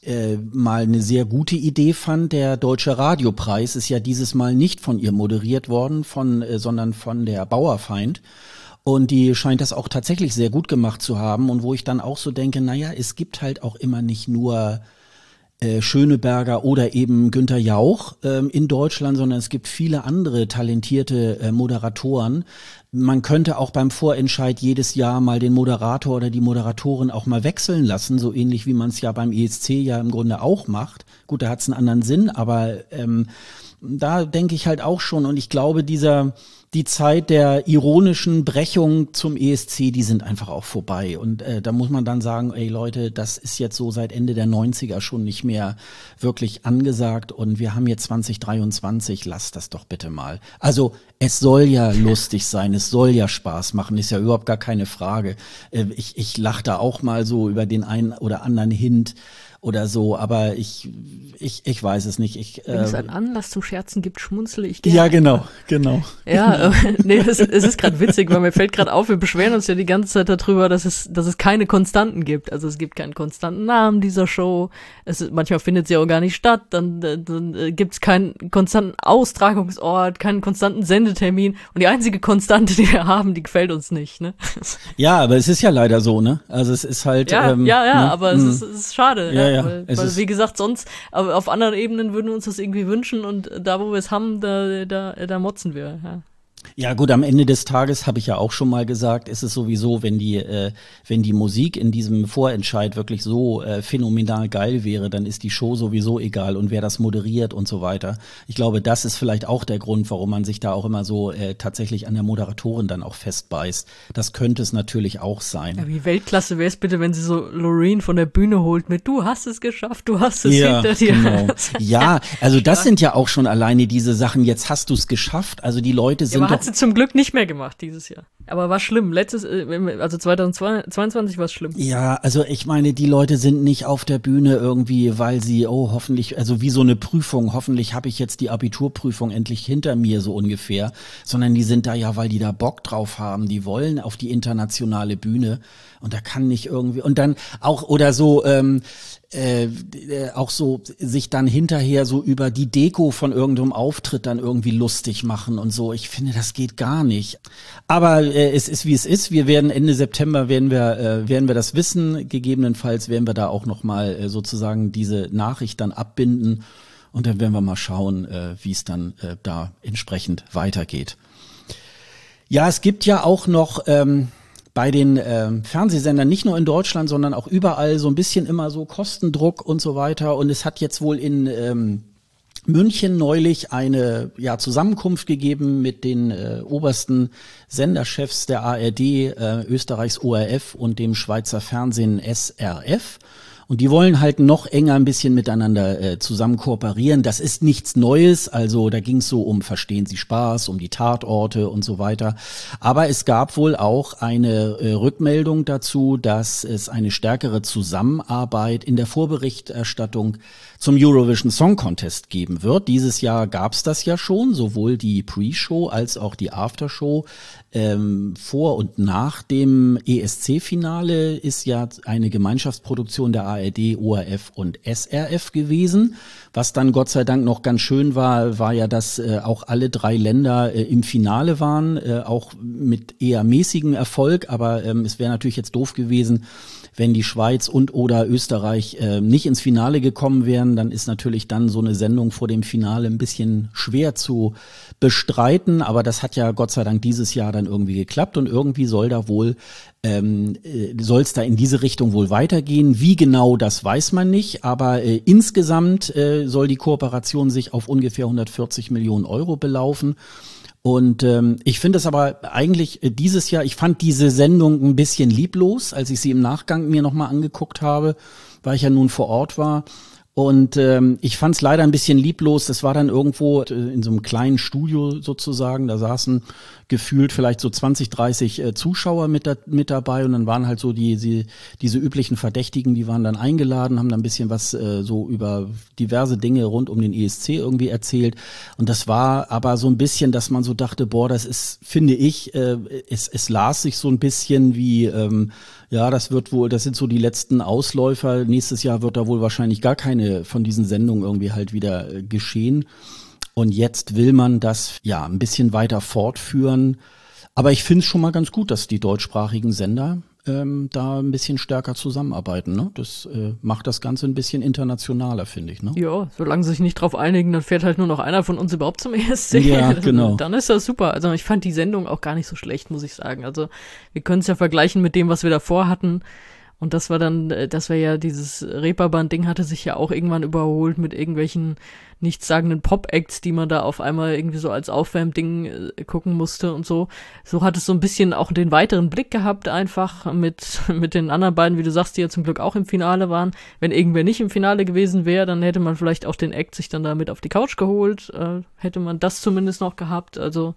äh, mal eine sehr gute Idee fand. Der Deutsche Radiopreis ist ja dieses Mal nicht von ihr moderiert worden, von, äh, sondern von der Bauerfeind. Und die scheint das auch tatsächlich sehr gut gemacht zu haben. Und wo ich dann auch so denke, naja, es gibt halt auch immer nicht nur äh, Schöneberger oder eben Günter Jauch ähm, in Deutschland, sondern es gibt viele andere talentierte äh, Moderatoren. Man könnte auch beim Vorentscheid jedes Jahr mal den Moderator oder die Moderatorin auch mal wechseln lassen, so ähnlich wie man es ja beim ESC ja im Grunde auch macht. Gut, da hat es einen anderen Sinn, aber ähm, da denke ich halt auch schon und ich glaube, dieser die Zeit der ironischen Brechung zum ESC, die sind einfach auch vorbei. Und äh, da muss man dann sagen, ey Leute, das ist jetzt so seit Ende der 90er schon nicht mehr wirklich angesagt. Und wir haben jetzt 2023, lasst das doch bitte mal. Also es soll ja lustig sein, es soll ja Spaß machen, ist ja überhaupt gar keine Frage. Äh, ich, ich lache da auch mal so über den einen oder anderen Hint oder so, aber ich, ich, ich weiß es nicht. Ich, Wenn äh, es einen Anlass zum Scherzen gibt, schmunzle ich gerne. Ja, genau, genau. Ja, äh, nee, es, es ist gerade witzig, weil mir fällt gerade auf, wir beschweren uns ja die ganze Zeit darüber, dass es, dass es keine Konstanten gibt. Also es gibt keinen konstanten Namen dieser Show. Es, manchmal findet sie auch gar nicht statt. Dann, dann, dann äh, gibt es keinen konstanten Austragungsort, keinen konstanten Sendetermin. Und die einzige Konstante, die wir haben, die gefällt uns nicht. Ne? Ja, aber es ist ja leider so, ne? Also es ist halt. Ja, ähm, ja, ja, ne? aber es, hm. ist, es ist schade. Ja, ja, weil, weil wie gesagt, sonst auf anderen Ebenen würden wir uns das irgendwie wünschen und da, wo wir es haben, da, da, da motzen wir. Ja. Ja gut, am Ende des Tages habe ich ja auch schon mal gesagt, ist es sowieso, wenn die, äh, wenn die Musik in diesem Vorentscheid wirklich so äh, phänomenal geil wäre, dann ist die Show sowieso egal und wer das moderiert und so weiter. Ich glaube, das ist vielleicht auch der Grund, warum man sich da auch immer so äh, tatsächlich an der Moderatorin dann auch festbeißt. Das könnte es natürlich auch sein. Ja, wie Weltklasse wäre es bitte, wenn sie so Loreen von der Bühne holt mit Du hast es geschafft, du hast es ja, hinter dir. Genau. ja, also das sind ja auch schon alleine diese Sachen, jetzt hast du es geschafft. Also die Leute sind ja, sie zum Glück nicht mehr gemacht dieses Jahr. Aber war schlimm. Letztes, äh, also 2022 war es schlimm. Ja, also ich meine, die Leute sind nicht auf der Bühne irgendwie, weil sie, oh, hoffentlich, also wie so eine Prüfung, hoffentlich habe ich jetzt die Abiturprüfung endlich hinter mir, so ungefähr, sondern die sind da ja, weil die da Bock drauf haben, die wollen auf die internationale Bühne und da kann nicht irgendwie, und dann auch, oder so, ähm, äh, auch so sich dann hinterher so über die Deko von irgendeinem Auftritt dann irgendwie lustig machen und so. Ich finde, das geht gar nicht. Aber äh, es ist wie es ist. Wir werden Ende September werden wir äh, werden wir das wissen. Gegebenenfalls werden wir da auch noch mal äh, sozusagen diese Nachricht dann abbinden und dann werden wir mal schauen, äh, wie es dann äh, da entsprechend weitergeht. Ja, es gibt ja auch noch ähm, bei den ähm, Fernsehsendern nicht nur in Deutschland, sondern auch überall so ein bisschen immer so Kostendruck und so weiter. Und es hat jetzt wohl in ähm, München neulich eine ja, Zusammenkunft gegeben mit den äh, obersten Senderchefs der ARD, äh, Österreichs ORF und dem Schweizer Fernsehen SRF. Und die wollen halt noch enger ein bisschen miteinander äh, zusammen kooperieren. Das ist nichts Neues. Also da ging es so um Verstehen Sie Spaß, um die Tatorte und so weiter. Aber es gab wohl auch eine äh, Rückmeldung dazu, dass es eine stärkere Zusammenarbeit in der Vorberichterstattung zum Eurovision Song Contest geben wird. Dieses Jahr gab es das ja schon, sowohl die Pre-Show als auch die Aftershow. Ähm, vor und nach dem ESC-Finale ist ja eine Gemeinschaftsproduktion der ARD, ORF und SRF gewesen. Was dann Gott sei Dank noch ganz schön war, war ja, dass äh, auch alle drei Länder äh, im Finale waren, äh, auch mit eher mäßigem Erfolg. Aber ähm, es wäre natürlich jetzt doof gewesen, wenn die Schweiz und oder Österreich äh, nicht ins Finale gekommen wären, dann ist natürlich dann so eine Sendung vor dem Finale ein bisschen schwer zu bestreiten. Aber das hat ja Gott sei Dank dieses Jahr dann irgendwie geklappt und irgendwie soll da wohl ähm, äh, soll es da in diese Richtung wohl weitergehen. Wie genau, das weiß man nicht, aber äh, insgesamt äh, soll die Kooperation sich auf ungefähr 140 Millionen Euro belaufen. Und ähm, ich finde es aber eigentlich äh, dieses Jahr, ich fand diese Sendung ein bisschen lieblos, als ich sie im Nachgang mir nochmal angeguckt habe, weil ich ja nun vor Ort war. Und ähm, ich fand es leider ein bisschen lieblos. Das war dann irgendwo äh, in so einem kleinen Studio sozusagen. Da saßen gefühlt vielleicht so 20, 30 äh, Zuschauer mit, da, mit dabei und dann waren halt so die, die diese üblichen Verdächtigen, die waren dann eingeladen, haben dann ein bisschen was äh, so über diverse Dinge rund um den ESC irgendwie erzählt. Und das war aber so ein bisschen, dass man so dachte, boah, das ist, finde ich, äh, es, es las sich so ein bisschen wie ähm, ja, das wird wohl, das sind so die letzten Ausläufer. Nächstes Jahr wird da wohl wahrscheinlich gar keine von diesen Sendungen irgendwie halt wieder äh, geschehen. Und jetzt will man das ja ein bisschen weiter fortführen. Aber ich finde es schon mal ganz gut, dass die deutschsprachigen Sender ähm, da ein bisschen stärker zusammenarbeiten. Ne? Das äh, macht das Ganze ein bisschen internationaler, finde ich. Ne? Ja, solange sie sich nicht drauf einigen, dann fährt halt nur noch einer von uns überhaupt zum ESC. Ja, genau. Dann ist das super. Also ich fand die Sendung auch gar nicht so schlecht, muss ich sagen. Also wir können es ja vergleichen mit dem, was wir davor hatten. Und das war dann, äh, das war ja dieses Reeperbahn-Ding hatte sich ja auch irgendwann überholt mit irgendwelchen nichtssagenden Pop-Acts, die man da auf einmal irgendwie so als Aufwärmding äh, gucken musste und so. So hat es so ein bisschen auch den weiteren Blick gehabt, einfach mit, mit den anderen beiden, wie du sagst, die ja zum Glück auch im Finale waren. Wenn irgendwer nicht im Finale gewesen wäre, dann hätte man vielleicht auch den Act sich dann da mit auf die Couch geholt. Äh, hätte man das zumindest noch gehabt. Also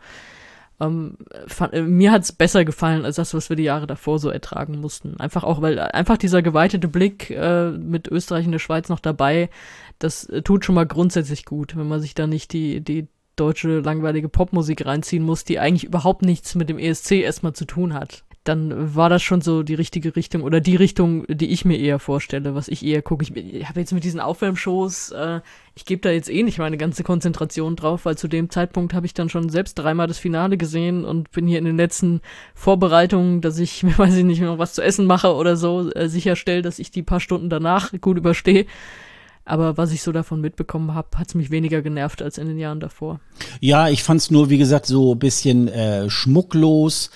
ähm, fand, äh, mir hat's besser gefallen als das, was wir die Jahre davor so ertragen mussten. Einfach auch, weil einfach dieser geweitete Blick äh, mit Österreich und der Schweiz noch dabei, das äh, tut schon mal grundsätzlich gut, wenn man sich da nicht die, die deutsche langweilige Popmusik reinziehen muss, die eigentlich überhaupt nichts mit dem ESC erstmal zu tun hat dann war das schon so die richtige Richtung oder die Richtung, die ich mir eher vorstelle, was ich eher gucke. Ich, ich habe jetzt mit diesen Aufwärmshows, äh, ich gebe da jetzt eh nicht meine ganze Konzentration drauf, weil zu dem Zeitpunkt habe ich dann schon selbst dreimal das Finale gesehen und bin hier in den letzten Vorbereitungen, dass ich weiß ich nicht noch was zu essen mache oder so, äh, sicherstelle, dass ich die paar Stunden danach gut überstehe. Aber was ich so davon mitbekommen habe, hat es mich weniger genervt als in den Jahren davor. Ja, ich fand es nur, wie gesagt, so ein bisschen äh, schmucklos.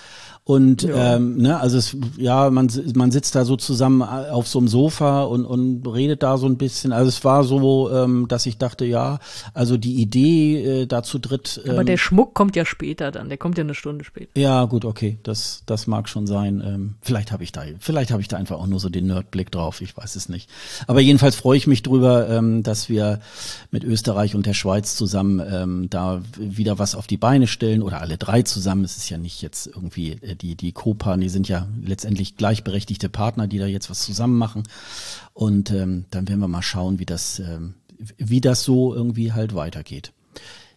Und ja. ähm, ne, also es, ja, man, man sitzt da so zusammen äh, auf so einem Sofa und, und redet da so ein bisschen. Also es war so, ähm, dass ich dachte, ja, also die Idee äh, da zu dritt. Ähm, Aber der Schmuck kommt ja später dann, der kommt ja eine Stunde später. Ja, gut, okay, das, das mag schon sein. Ähm, vielleicht habe ich da, vielleicht habe ich da einfach auch nur so den Nerdblick drauf, ich weiß es nicht. Aber jedenfalls freue ich mich drüber, ähm, dass wir mit Österreich und der Schweiz zusammen ähm, da wieder was auf die Beine stellen oder alle drei zusammen. Es ist ja nicht jetzt irgendwie äh, die, die Copa, die sind ja letztendlich gleichberechtigte Partner, die da jetzt was zusammen machen. Und ähm, dann werden wir mal schauen, wie das, ähm, wie das so irgendwie halt weitergeht.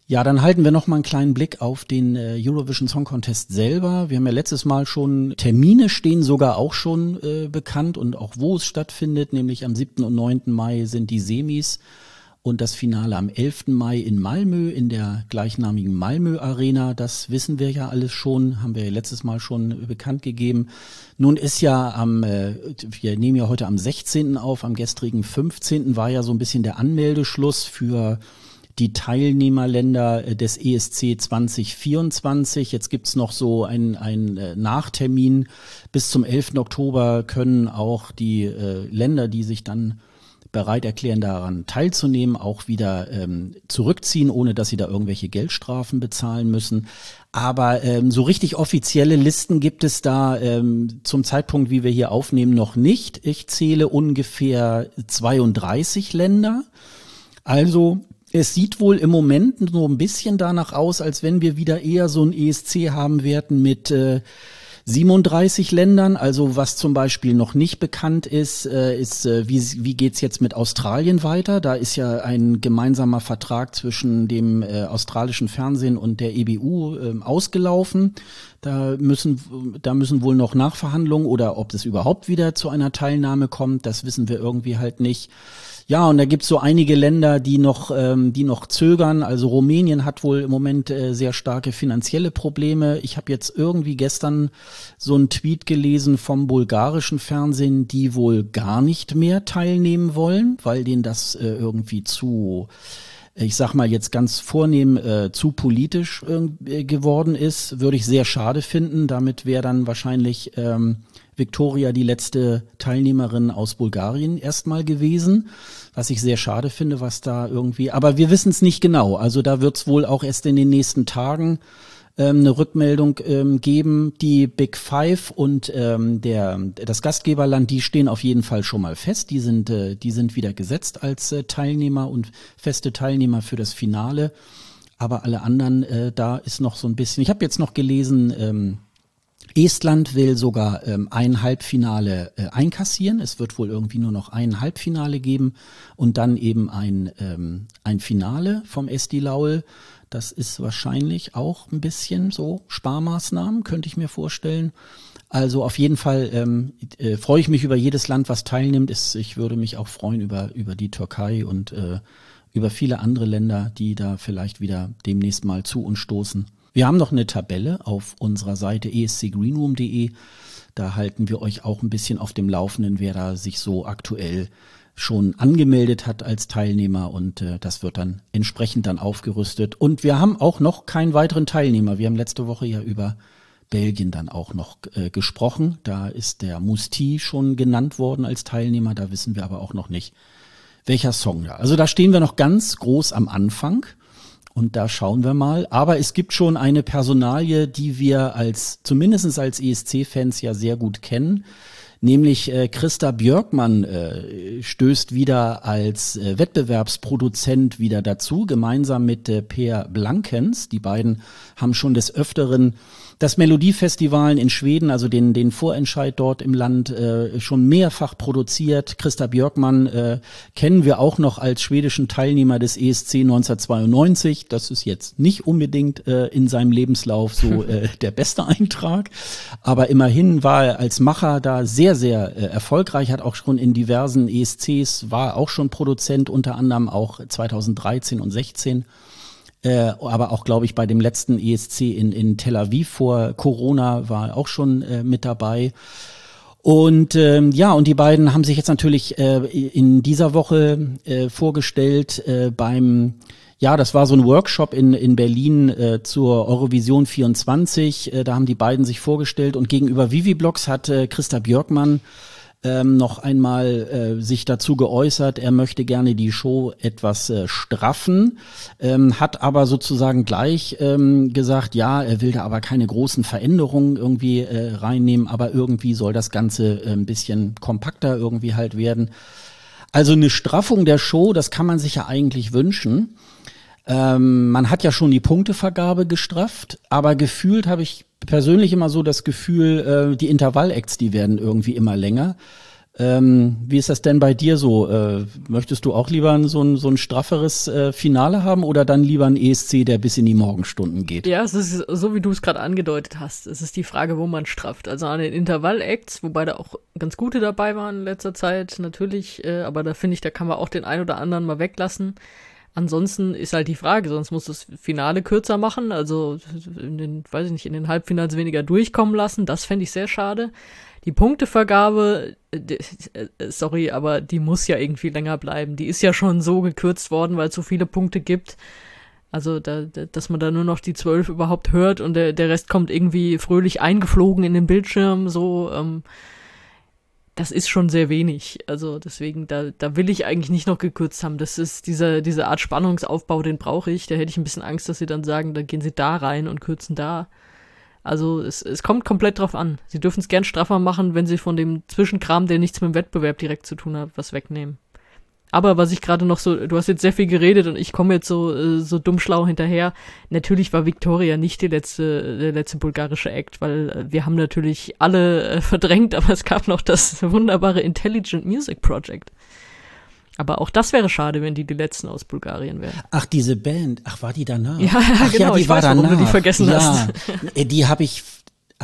Ja, dann halten wir noch mal einen kleinen Blick auf den äh, Eurovision Song Contest selber. Wir haben ja letztes Mal schon Termine stehen sogar auch schon äh, bekannt und auch wo es stattfindet, nämlich am 7. und 9. Mai sind die Semis und das Finale am 11. Mai in Malmö in der gleichnamigen Malmö Arena. Das wissen wir ja alles schon, haben wir letztes Mal schon bekannt gegeben. Nun ist ja am, äh, wir nehmen ja heute am 16. auf, am gestrigen 15. war ja so ein bisschen der Anmeldeschluss für die Teilnehmerländer des ESC 2024. Jetzt gibt's noch so einen, einen äh, Nachtermin. Bis zum 11. Oktober können auch die äh, Länder, die sich dann bereit erklären, daran teilzunehmen, auch wieder ähm, zurückziehen, ohne dass sie da irgendwelche Geldstrafen bezahlen müssen. Aber ähm, so richtig offizielle Listen gibt es da ähm, zum Zeitpunkt, wie wir hier aufnehmen, noch nicht. Ich zähle ungefähr 32 Länder. Also es sieht wohl im Moment so ein bisschen danach aus, als wenn wir wieder eher so ein ESC haben werden mit äh, 37 Ländern. Also was zum Beispiel noch nicht bekannt ist, äh, ist, äh, wie, wie geht's jetzt mit Australien weiter? Da ist ja ein gemeinsamer Vertrag zwischen dem äh, australischen Fernsehen und der EBU äh, ausgelaufen. Da müssen, da müssen wohl noch Nachverhandlungen oder ob es überhaupt wieder zu einer Teilnahme kommt, das wissen wir irgendwie halt nicht. Ja, und da gibt's so einige Länder, die noch, ähm, die noch zögern. Also Rumänien hat wohl im Moment äh, sehr starke finanzielle Probleme. Ich habe jetzt irgendwie gestern so einen Tweet gelesen vom bulgarischen Fernsehen, die wohl gar nicht mehr teilnehmen wollen, weil denen das äh, irgendwie zu ich sag mal jetzt ganz vornehm äh, zu politisch äh, geworden ist, würde ich sehr schade finden. Damit wäre dann wahrscheinlich ähm, Victoria die letzte Teilnehmerin aus Bulgarien erstmal gewesen, was ich sehr schade finde, was da irgendwie, aber wir wissen es nicht genau. Also da wird es wohl auch erst in den nächsten Tagen ähm, eine Rückmeldung ähm, geben. Die Big Five und ähm, der, das Gastgeberland, die stehen auf jeden Fall schon mal fest. Die sind, äh, die sind wieder gesetzt als äh, Teilnehmer und feste Teilnehmer für das Finale. Aber alle anderen, äh, da ist noch so ein bisschen. Ich habe jetzt noch gelesen, ähm, Estland will sogar ähm, ein Halbfinale äh, einkassieren. Es wird wohl irgendwie nur noch ein Halbfinale geben und dann eben ein, ähm, ein Finale vom Esti Laul. Das ist wahrscheinlich auch ein bisschen so Sparmaßnahmen, könnte ich mir vorstellen. Also auf jeden Fall ähm, äh, freue ich mich über jedes Land, was teilnimmt. Ist, ich würde mich auch freuen über, über die Türkei und äh, über viele andere Länder, die da vielleicht wieder demnächst mal zu uns stoßen. Wir haben noch eine Tabelle auf unserer Seite escgreenroom.de. Da halten wir euch auch ein bisschen auf dem Laufenden, wer da sich so aktuell schon angemeldet hat als Teilnehmer und äh, das wird dann entsprechend dann aufgerüstet. Und wir haben auch noch keinen weiteren Teilnehmer. Wir haben letzte Woche ja über Belgien dann auch noch äh, gesprochen. Da ist der Musti schon genannt worden als Teilnehmer. Da wissen wir aber auch noch nicht, welcher Song da. Also da stehen wir noch ganz groß am Anfang. Und da schauen wir mal. Aber es gibt schon eine Personalie, die wir als, zumindestens als ESC-Fans ja sehr gut kennen. Nämlich äh, Christa Björkmann äh, stößt wieder als äh, Wettbewerbsproduzent wieder dazu, gemeinsam mit äh, Per Blankens. Die beiden haben schon des Öfteren das Melodiefestival in Schweden, also den, den Vorentscheid dort im Land, äh, schon mehrfach produziert. Christa Björkmann äh, kennen wir auch noch als schwedischen Teilnehmer des ESC 1992. Das ist jetzt nicht unbedingt äh, in seinem Lebenslauf so äh, der beste Eintrag. Aber immerhin war er als Macher da sehr, sehr äh, erfolgreich, hat auch schon in diversen ESCs, war auch schon Produzent, unter anderem auch 2013 und 16 äh, aber auch, glaube ich, bei dem letzten ESC in, in Tel Aviv vor Corona war auch schon äh, mit dabei. Und ähm, ja, und die beiden haben sich jetzt natürlich äh, in dieser Woche äh, vorgestellt äh, beim ja, das war so ein Workshop in, in Berlin äh, zur Eurovision 24. Äh, da haben die beiden sich vorgestellt und gegenüber Vivi Blogs hat äh, Christa Björkmann ähm, noch einmal äh, sich dazu geäußert, er möchte gerne die Show etwas äh, straffen, ähm, hat aber sozusagen gleich ähm, gesagt, ja, er will da aber keine großen Veränderungen irgendwie äh, reinnehmen, aber irgendwie soll das Ganze äh, ein bisschen kompakter irgendwie halt werden. Also eine Straffung der Show, das kann man sich ja eigentlich wünschen. Ähm, man hat ja schon die Punktevergabe gestrafft, aber gefühlt habe ich persönlich immer so das Gefühl, äh, die Intervall-Acts, die werden irgendwie immer länger. Ähm, wie ist das denn bei dir so? Äh, möchtest du auch lieber so ein, so ein strafferes äh, Finale haben oder dann lieber ein ESC, der bis in die Morgenstunden geht? Ja, es ist so, wie du es gerade angedeutet hast. Es ist die Frage, wo man strafft. Also an den Intervall-Acts, wobei da auch ganz gute dabei waren in letzter Zeit, natürlich. Äh, aber da finde ich, da kann man auch den ein oder anderen mal weglassen. Ansonsten ist halt die Frage, sonst muss das Finale kürzer machen, also in den, weiß ich nicht, in den Halbfinals weniger durchkommen lassen. Das fände ich sehr schade. Die Punktevergabe, äh, sorry, aber die muss ja irgendwie länger bleiben. Die ist ja schon so gekürzt worden, weil es so viele Punkte gibt. Also, da, dass man da nur noch die zwölf überhaupt hört und der, der Rest kommt irgendwie fröhlich eingeflogen in den Bildschirm, so, ähm, das ist schon sehr wenig. Also deswegen, da, da will ich eigentlich nicht noch gekürzt haben. Das ist dieser, diese Art Spannungsaufbau, den brauche ich. Da hätte ich ein bisschen Angst, dass sie dann sagen, dann gehen sie da rein und kürzen da. Also es, es kommt komplett drauf an. Sie dürfen es gern straffer machen, wenn sie von dem Zwischenkram, der nichts mit dem Wettbewerb direkt zu tun hat, was wegnehmen. Aber was ich gerade noch so, du hast jetzt sehr viel geredet und ich komme jetzt so, äh, so dumm schlau hinterher. Natürlich war Victoria nicht die letzte, der letzte bulgarische Act, weil äh, wir haben natürlich alle äh, verdrängt, aber es gab noch das wunderbare Intelligent Music Project. Aber auch das wäre schade, wenn die die letzten aus Bulgarien wären. Ach, diese Band. Ach, war die danach? Ja, ach, genau. Ja, die ich war weiß, danach. warum du die vergessen ja. hast. Die habe ich.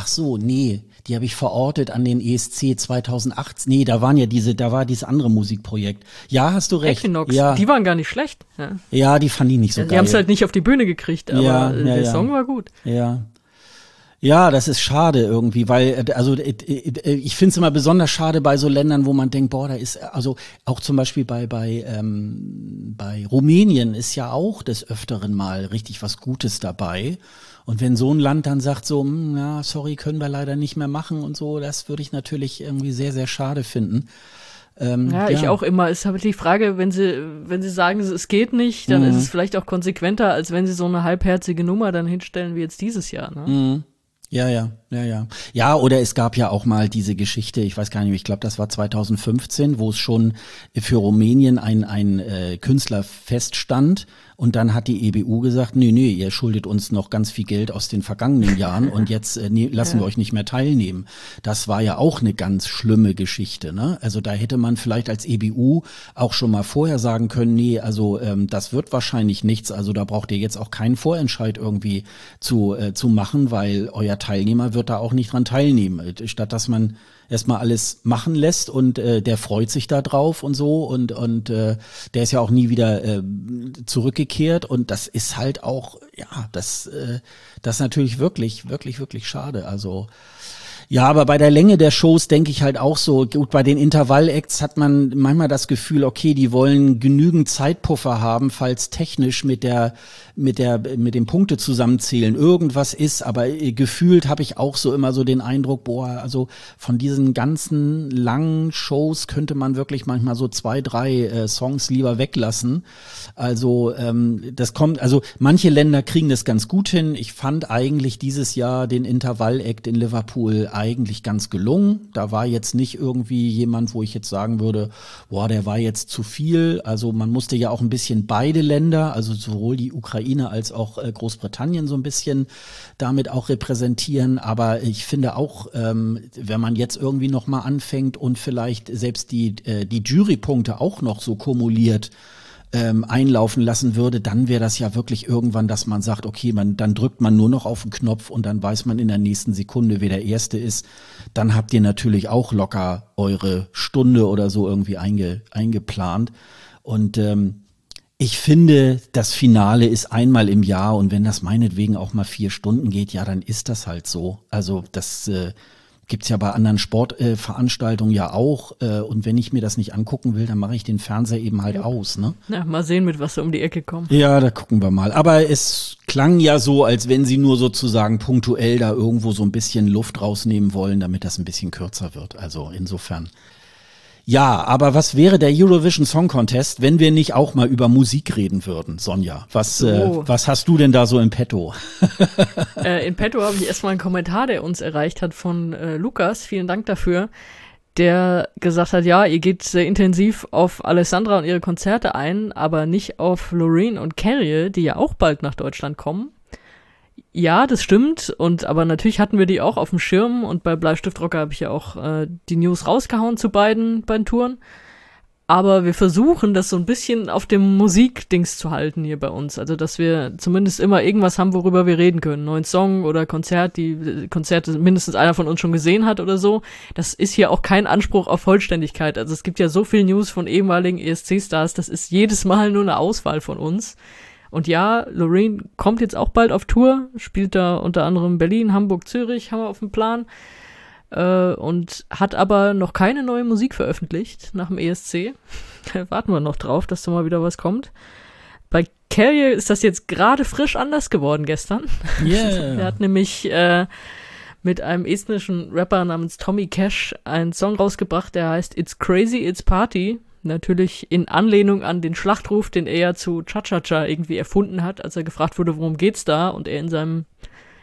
Ach so, nee, die habe ich verortet an den ESC 2008. Nee, da waren ja diese, da war dieses andere Musikprojekt. Ja, hast du recht. Equinox, ja. die waren gar nicht schlecht. Ja, ja die fand ich nicht so ja, geil. Die haben es halt nicht auf die Bühne gekriegt, aber ja, der Song war gut. Ja. Ja, das ist schade irgendwie, weil äh, also äh, äh, ich finde es immer besonders schade bei so Ländern, wo man denkt, boah, da ist also auch zum Beispiel bei bei ähm, bei Rumänien ist ja auch des öfteren mal richtig was Gutes dabei. Und wenn so ein Land dann sagt so, hm, ja, sorry, können wir leider nicht mehr machen und so, das würde ich natürlich irgendwie sehr sehr schade finden. Ähm, ja, ja, ich auch immer. Ist halt die Frage, wenn sie, wenn sie sagen, es geht nicht, dann mhm. ist es vielleicht auch konsequenter, als wenn sie so eine halbherzige Nummer dann hinstellen wie jetzt dieses Jahr. Ne? Mhm. Ja, ja, ja, ja. Ja, oder es gab ja auch mal diese Geschichte, ich weiß gar nicht, ich glaube, das war 2015, wo es schon für Rumänien ein, ein äh, Künstler feststand, und dann hat die EBU gesagt, nee, nee, ihr schuldet uns noch ganz viel Geld aus den vergangenen Jahren und jetzt äh, nee, lassen ja. wir euch nicht mehr teilnehmen. Das war ja auch eine ganz schlimme Geschichte. Ne? Also da hätte man vielleicht als EBU auch schon mal vorher sagen können, nee, also ähm, das wird wahrscheinlich nichts. Also da braucht ihr jetzt auch keinen Vorentscheid irgendwie zu, äh, zu machen, weil euer Teilnehmer wird da auch nicht dran teilnehmen. Statt dass man erstmal alles machen lässt und äh, der freut sich da drauf und so und und äh, der ist ja auch nie wieder äh, zurückgekehrt und das ist halt auch ja das äh, das ist natürlich wirklich wirklich wirklich schade. Also ja, aber bei der Länge der Shows denke ich halt auch so, gut, bei den Intervall-Acts hat man manchmal das Gefühl, okay, die wollen genügend Zeitpuffer haben, falls technisch mit der mit der mit dem Punkte zusammenzählen irgendwas ist, aber äh, gefühlt habe ich auch so immer so den Eindruck, boah, also von diesen ganzen langen Shows könnte man wirklich manchmal so zwei, drei äh, Songs lieber weglassen. Also ähm, das kommt, also manche Länder kriegen das ganz gut hin. Ich fand eigentlich dieses Jahr den Intervall-Act in Liverpool eigentlich ganz gelungen. Da war jetzt nicht irgendwie jemand, wo ich jetzt sagen würde, boah, der war jetzt zu viel. Also man musste ja auch ein bisschen beide Länder, also sowohl die Ukraine als auch äh, Großbritannien so ein bisschen damit auch repräsentieren. Aber ich finde auch, ähm, wenn man jetzt irgendwie noch mal anfängt und vielleicht selbst die, äh, die Jurypunkte auch noch so kumuliert, ähm, einlaufen lassen würde, dann wäre das ja wirklich irgendwann, dass man sagt, okay, man, dann drückt man nur noch auf den Knopf und dann weiß man in der nächsten Sekunde, wer der Erste ist. Dann habt ihr natürlich auch locker eure Stunde oder so irgendwie einge, eingeplant. Und ähm, ich finde, das Finale ist einmal im Jahr und wenn das meinetwegen auch mal vier Stunden geht, ja, dann ist das halt so. Also das äh, gibt's ja bei anderen Sportveranstaltungen äh, ja auch. Äh, und wenn ich mir das nicht angucken will, dann mache ich den Fernseher eben halt ja. aus. Ne? Ja, mal sehen, mit was sie um die Ecke kommen. Ja, da gucken wir mal. Aber es klang ja so, als wenn sie nur sozusagen punktuell da irgendwo so ein bisschen Luft rausnehmen wollen, damit das ein bisschen kürzer wird. Also insofern ja, aber was wäre der Eurovision Song Contest, wenn wir nicht auch mal über Musik reden würden, Sonja? Was, so. äh, was hast du denn da so in petto? äh, in petto habe ich erstmal einen Kommentar, der uns erreicht hat von äh, Lukas. Vielen Dank dafür. Der gesagt hat, ja, ihr geht sehr intensiv auf Alessandra und ihre Konzerte ein, aber nicht auf Loreen und Carrie, die ja auch bald nach Deutschland kommen. Ja, das stimmt. Und aber natürlich hatten wir die auch auf dem Schirm und bei Bleistiftrocker habe ich ja auch äh, die News rausgehauen zu beiden, beiden Touren. Aber wir versuchen das so ein bisschen auf dem Musikdings zu halten hier bei uns. Also, dass wir zumindest immer irgendwas haben, worüber wir reden können. Neuen Song oder Konzert, die Konzerte mindestens einer von uns schon gesehen hat oder so. Das ist hier auch kein Anspruch auf Vollständigkeit. Also, es gibt ja so viel News von ehemaligen ESC-Stars. Das ist jedes Mal nur eine Auswahl von uns. Und ja, Lorraine kommt jetzt auch bald auf Tour, spielt da unter anderem Berlin, Hamburg, Zürich, haben wir auf dem Plan. Äh, und hat aber noch keine neue Musik veröffentlicht nach dem ESC. Warten wir noch drauf, dass da mal wieder was kommt. Bei Carrier ist das jetzt gerade frisch anders geworden gestern. Yeah. er hat nämlich äh, mit einem estnischen Rapper namens Tommy Cash einen Song rausgebracht, der heißt It's Crazy, It's Party. Natürlich in Anlehnung an den Schlachtruf, den er zu Cha-Cha-Cha irgendwie erfunden hat, als er gefragt wurde, worum geht's da? Und er in seinem,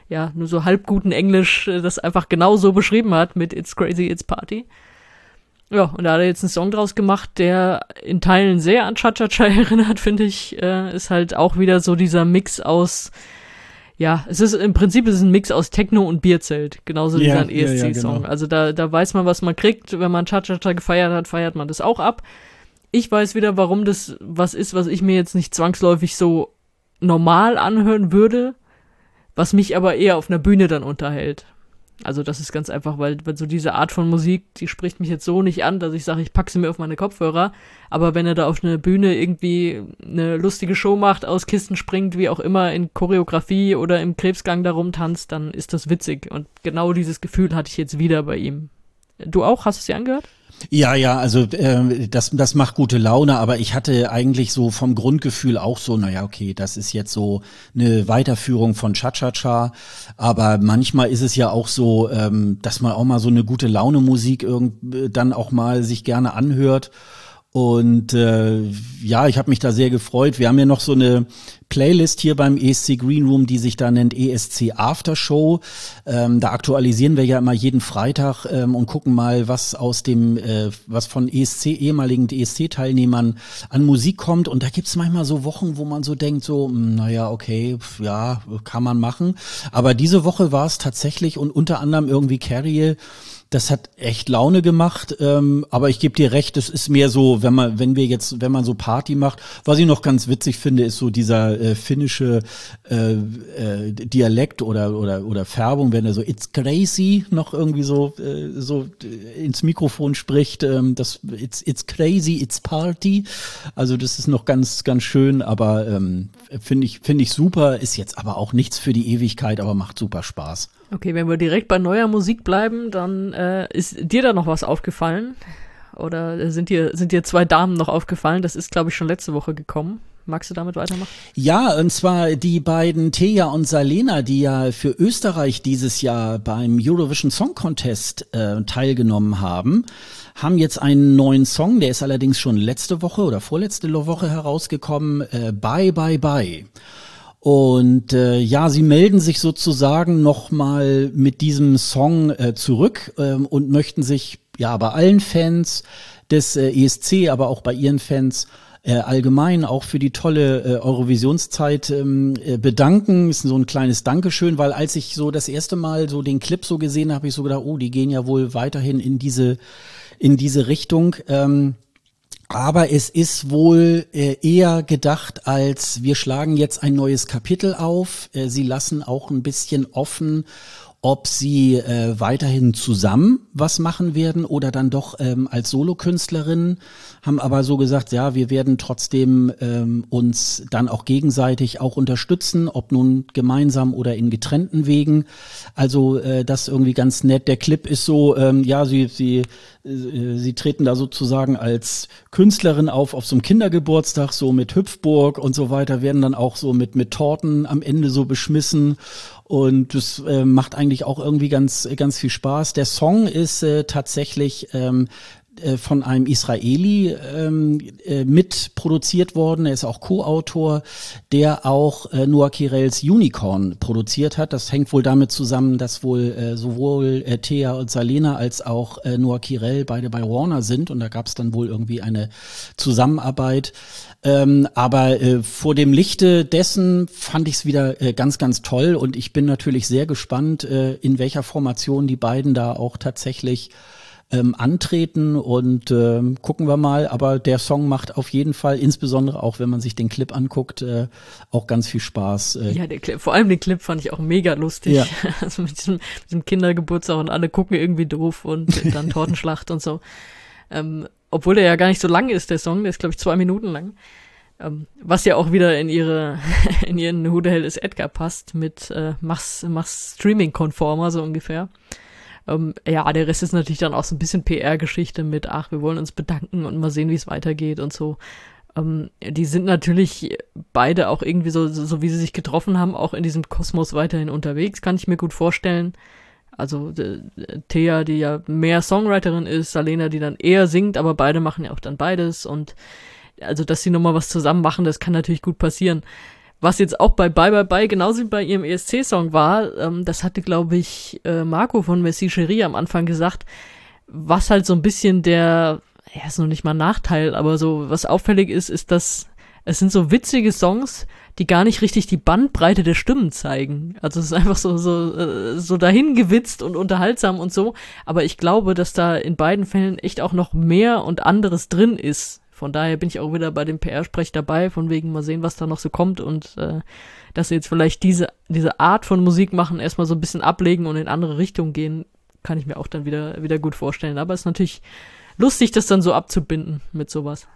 ja, nur so halbguten Englisch äh, das einfach genau so beschrieben hat mit It's Crazy, It's Party. Ja, und da hat er jetzt einen Song draus gemacht, der in Teilen sehr an Cha-Cha-Cha erinnert, finde ich. Äh, ist halt auch wieder so dieser Mix aus, ja, es ist im Prinzip ist es ein Mix aus Techno und Bierzelt, genauso wie sein ESC-Song. genau. Also da, da weiß man, was man kriegt. Wenn man Cha-Cha-Cha gefeiert hat, feiert man das auch ab. Ich weiß wieder, warum das was ist, was ich mir jetzt nicht zwangsläufig so normal anhören würde, was mich aber eher auf einer Bühne dann unterhält. Also das ist ganz einfach, weil, weil so diese Art von Musik, die spricht mich jetzt so nicht an, dass ich sage, ich packe sie mir auf meine Kopfhörer. Aber wenn er da auf einer Bühne irgendwie eine lustige Show macht, aus Kisten springt, wie auch immer, in Choreografie oder im Krebsgang da rumtanzt, dann ist das witzig. Und genau dieses Gefühl hatte ich jetzt wieder bei ihm. Du auch? Hast du es dir angehört? Ja, ja, also äh, das, das macht gute Laune, aber ich hatte eigentlich so vom Grundgefühl auch so, naja, okay, das ist jetzt so eine Weiterführung von Cha-Cha-Cha, aber manchmal ist es ja auch so, ähm, dass man auch mal so eine gute Laune-Musik äh, dann auch mal sich gerne anhört. Und äh, ja, ich habe mich da sehr gefreut. Wir haben ja noch so eine Playlist hier beim ESC Green Room, die sich da nennt ESC After Show. Ähm, da aktualisieren wir ja immer jeden Freitag ähm, und gucken mal, was aus dem, äh, was von ESC, ehemaligen ESC-Teilnehmern an Musik kommt. Und da gibt's manchmal so Wochen, wo man so denkt, so, hm, naja, okay, pf, ja, kann man machen. Aber diese Woche war es tatsächlich und unter anderem irgendwie Carrie. Das hat echt Laune gemacht, ähm, aber ich gebe dir recht, es ist mehr so, wenn man, wenn wir jetzt, wenn man so Party macht, was ich noch ganz witzig finde, ist so dieser äh, finnische äh, äh, Dialekt oder oder oder Färbung, wenn er so It's crazy noch irgendwie so äh, so äh, ins Mikrofon spricht, ähm, das It's It's crazy, It's Party, also das ist noch ganz ganz schön, aber ähm, finde ich finde ich super, ist jetzt aber auch nichts für die Ewigkeit, aber macht super Spaß. Okay, wenn wir direkt bei neuer Musik bleiben, dann äh, ist dir da noch was aufgefallen? Oder sind dir, sind dir zwei Damen noch aufgefallen? Das ist, glaube ich, schon letzte Woche gekommen. Magst du damit weitermachen? Ja, und zwar die beiden Teja und Salena, die ja für Österreich dieses Jahr beim Eurovision Song Contest äh, teilgenommen haben, haben jetzt einen neuen Song, der ist allerdings schon letzte Woche oder vorletzte Woche herausgekommen, äh, Bye Bye Bye. Und äh, ja, sie melden sich sozusagen nochmal mit diesem Song äh, zurück ähm, und möchten sich ja bei allen Fans des äh, ESC, aber auch bei ihren Fans äh, allgemein auch für die tolle äh, Eurovisionszeit ähm, äh, bedanken. Ist so ein kleines Dankeschön, weil als ich so das erste Mal so den Clip so gesehen habe, ich so gedacht, oh, die gehen ja wohl weiterhin in diese in diese Richtung. Ähm, aber es ist wohl äh, eher gedacht als wir schlagen jetzt ein neues Kapitel auf. Äh, sie lassen auch ein bisschen offen, ob sie äh, weiterhin zusammen was machen werden oder dann doch ähm, als Solokünstlerin. Haben aber so gesagt, ja, wir werden trotzdem ähm, uns dann auch gegenseitig auch unterstützen, ob nun gemeinsam oder in getrennten Wegen. Also äh, das irgendwie ganz nett. Der Clip ist so, ähm, ja, sie sie äh, sie treten da sozusagen als Künstlerin auf auf so einem Kindergeburtstag so mit Hüpfburg und so weiter werden dann auch so mit mit Torten am Ende so beschmissen und das äh, macht eigentlich auch irgendwie ganz ganz viel Spaß. Der Song ist äh, tatsächlich ähm, äh, von einem Israeli ähm, äh, mit produziert worden. Er ist auch Co-Autor, der auch äh, Noah Kirels Unicorn produziert hat. Das hängt wohl damit zusammen, dass wohl äh, sowohl äh, Thea und Salena als auch äh, Noah Kirel beide bei Warner sind und da gab es dann wohl irgendwie eine Zusammenarbeit. Ähm, aber äh, vor dem Lichte dessen fand ich es wieder äh, ganz, ganz toll und ich bin natürlich sehr gespannt, äh, in welcher Formation die beiden da auch tatsächlich ähm, antreten und ähm, gucken wir mal. Aber der Song macht auf jeden Fall, insbesondere auch wenn man sich den Clip anguckt, äh, auch ganz viel Spaß. Äh, Ja, der Clip, vor allem den Clip fand ich auch mega lustig. Ja. Also mit diesem, mit diesem Kindergeburtstag und alle gucken irgendwie doof und dann Tortenschlacht und so. Ähm, obwohl der ja gar nicht so lang ist, der Song, der ist, glaube ich, zwei Minuten lang. Ähm, was ja auch wieder in ihre, in ihren Who the Hell is Edgar passt, mit äh, mach's, mach's Streaming-konformer, so ungefähr. Ähm, ja, der Rest ist natürlich dann auch so ein bisschen PR-Geschichte mit, ach, wir wollen uns bedanken und mal sehen, wie es weitergeht und so. Ähm, die sind natürlich beide auch irgendwie so, so, wie sie sich getroffen haben, auch in diesem Kosmos weiterhin unterwegs, kann ich mir gut vorstellen. Also äh, Thea, die ja mehr Songwriterin ist, Salena, die dann eher singt, aber beide machen ja auch dann beides und also dass sie nochmal was zusammen machen, das kann natürlich gut passieren. Was jetzt auch bei Bye Bye Bye genauso wie bei ihrem ESC-Song war, ähm, das hatte, glaube ich, äh, Marco von Messi Cherie am Anfang gesagt, was halt so ein bisschen der, ja, ist noch nicht mal ein Nachteil, aber so, was auffällig ist, ist, dass es sind so witzige Songs, die gar nicht richtig die Bandbreite der Stimmen zeigen. Also es ist einfach so, so, äh, so dahingewitzt und unterhaltsam und so. Aber ich glaube, dass da in beiden Fällen echt auch noch mehr und anderes drin ist. Von daher bin ich auch wieder bei dem PR-Sprech dabei, von wegen mal sehen, was da noch so kommt und äh, dass sie jetzt vielleicht diese, diese Art von Musik machen, erstmal so ein bisschen ablegen und in andere Richtungen gehen, kann ich mir auch dann wieder, wieder gut vorstellen. Aber es ist natürlich lustig, das dann so abzubinden mit sowas.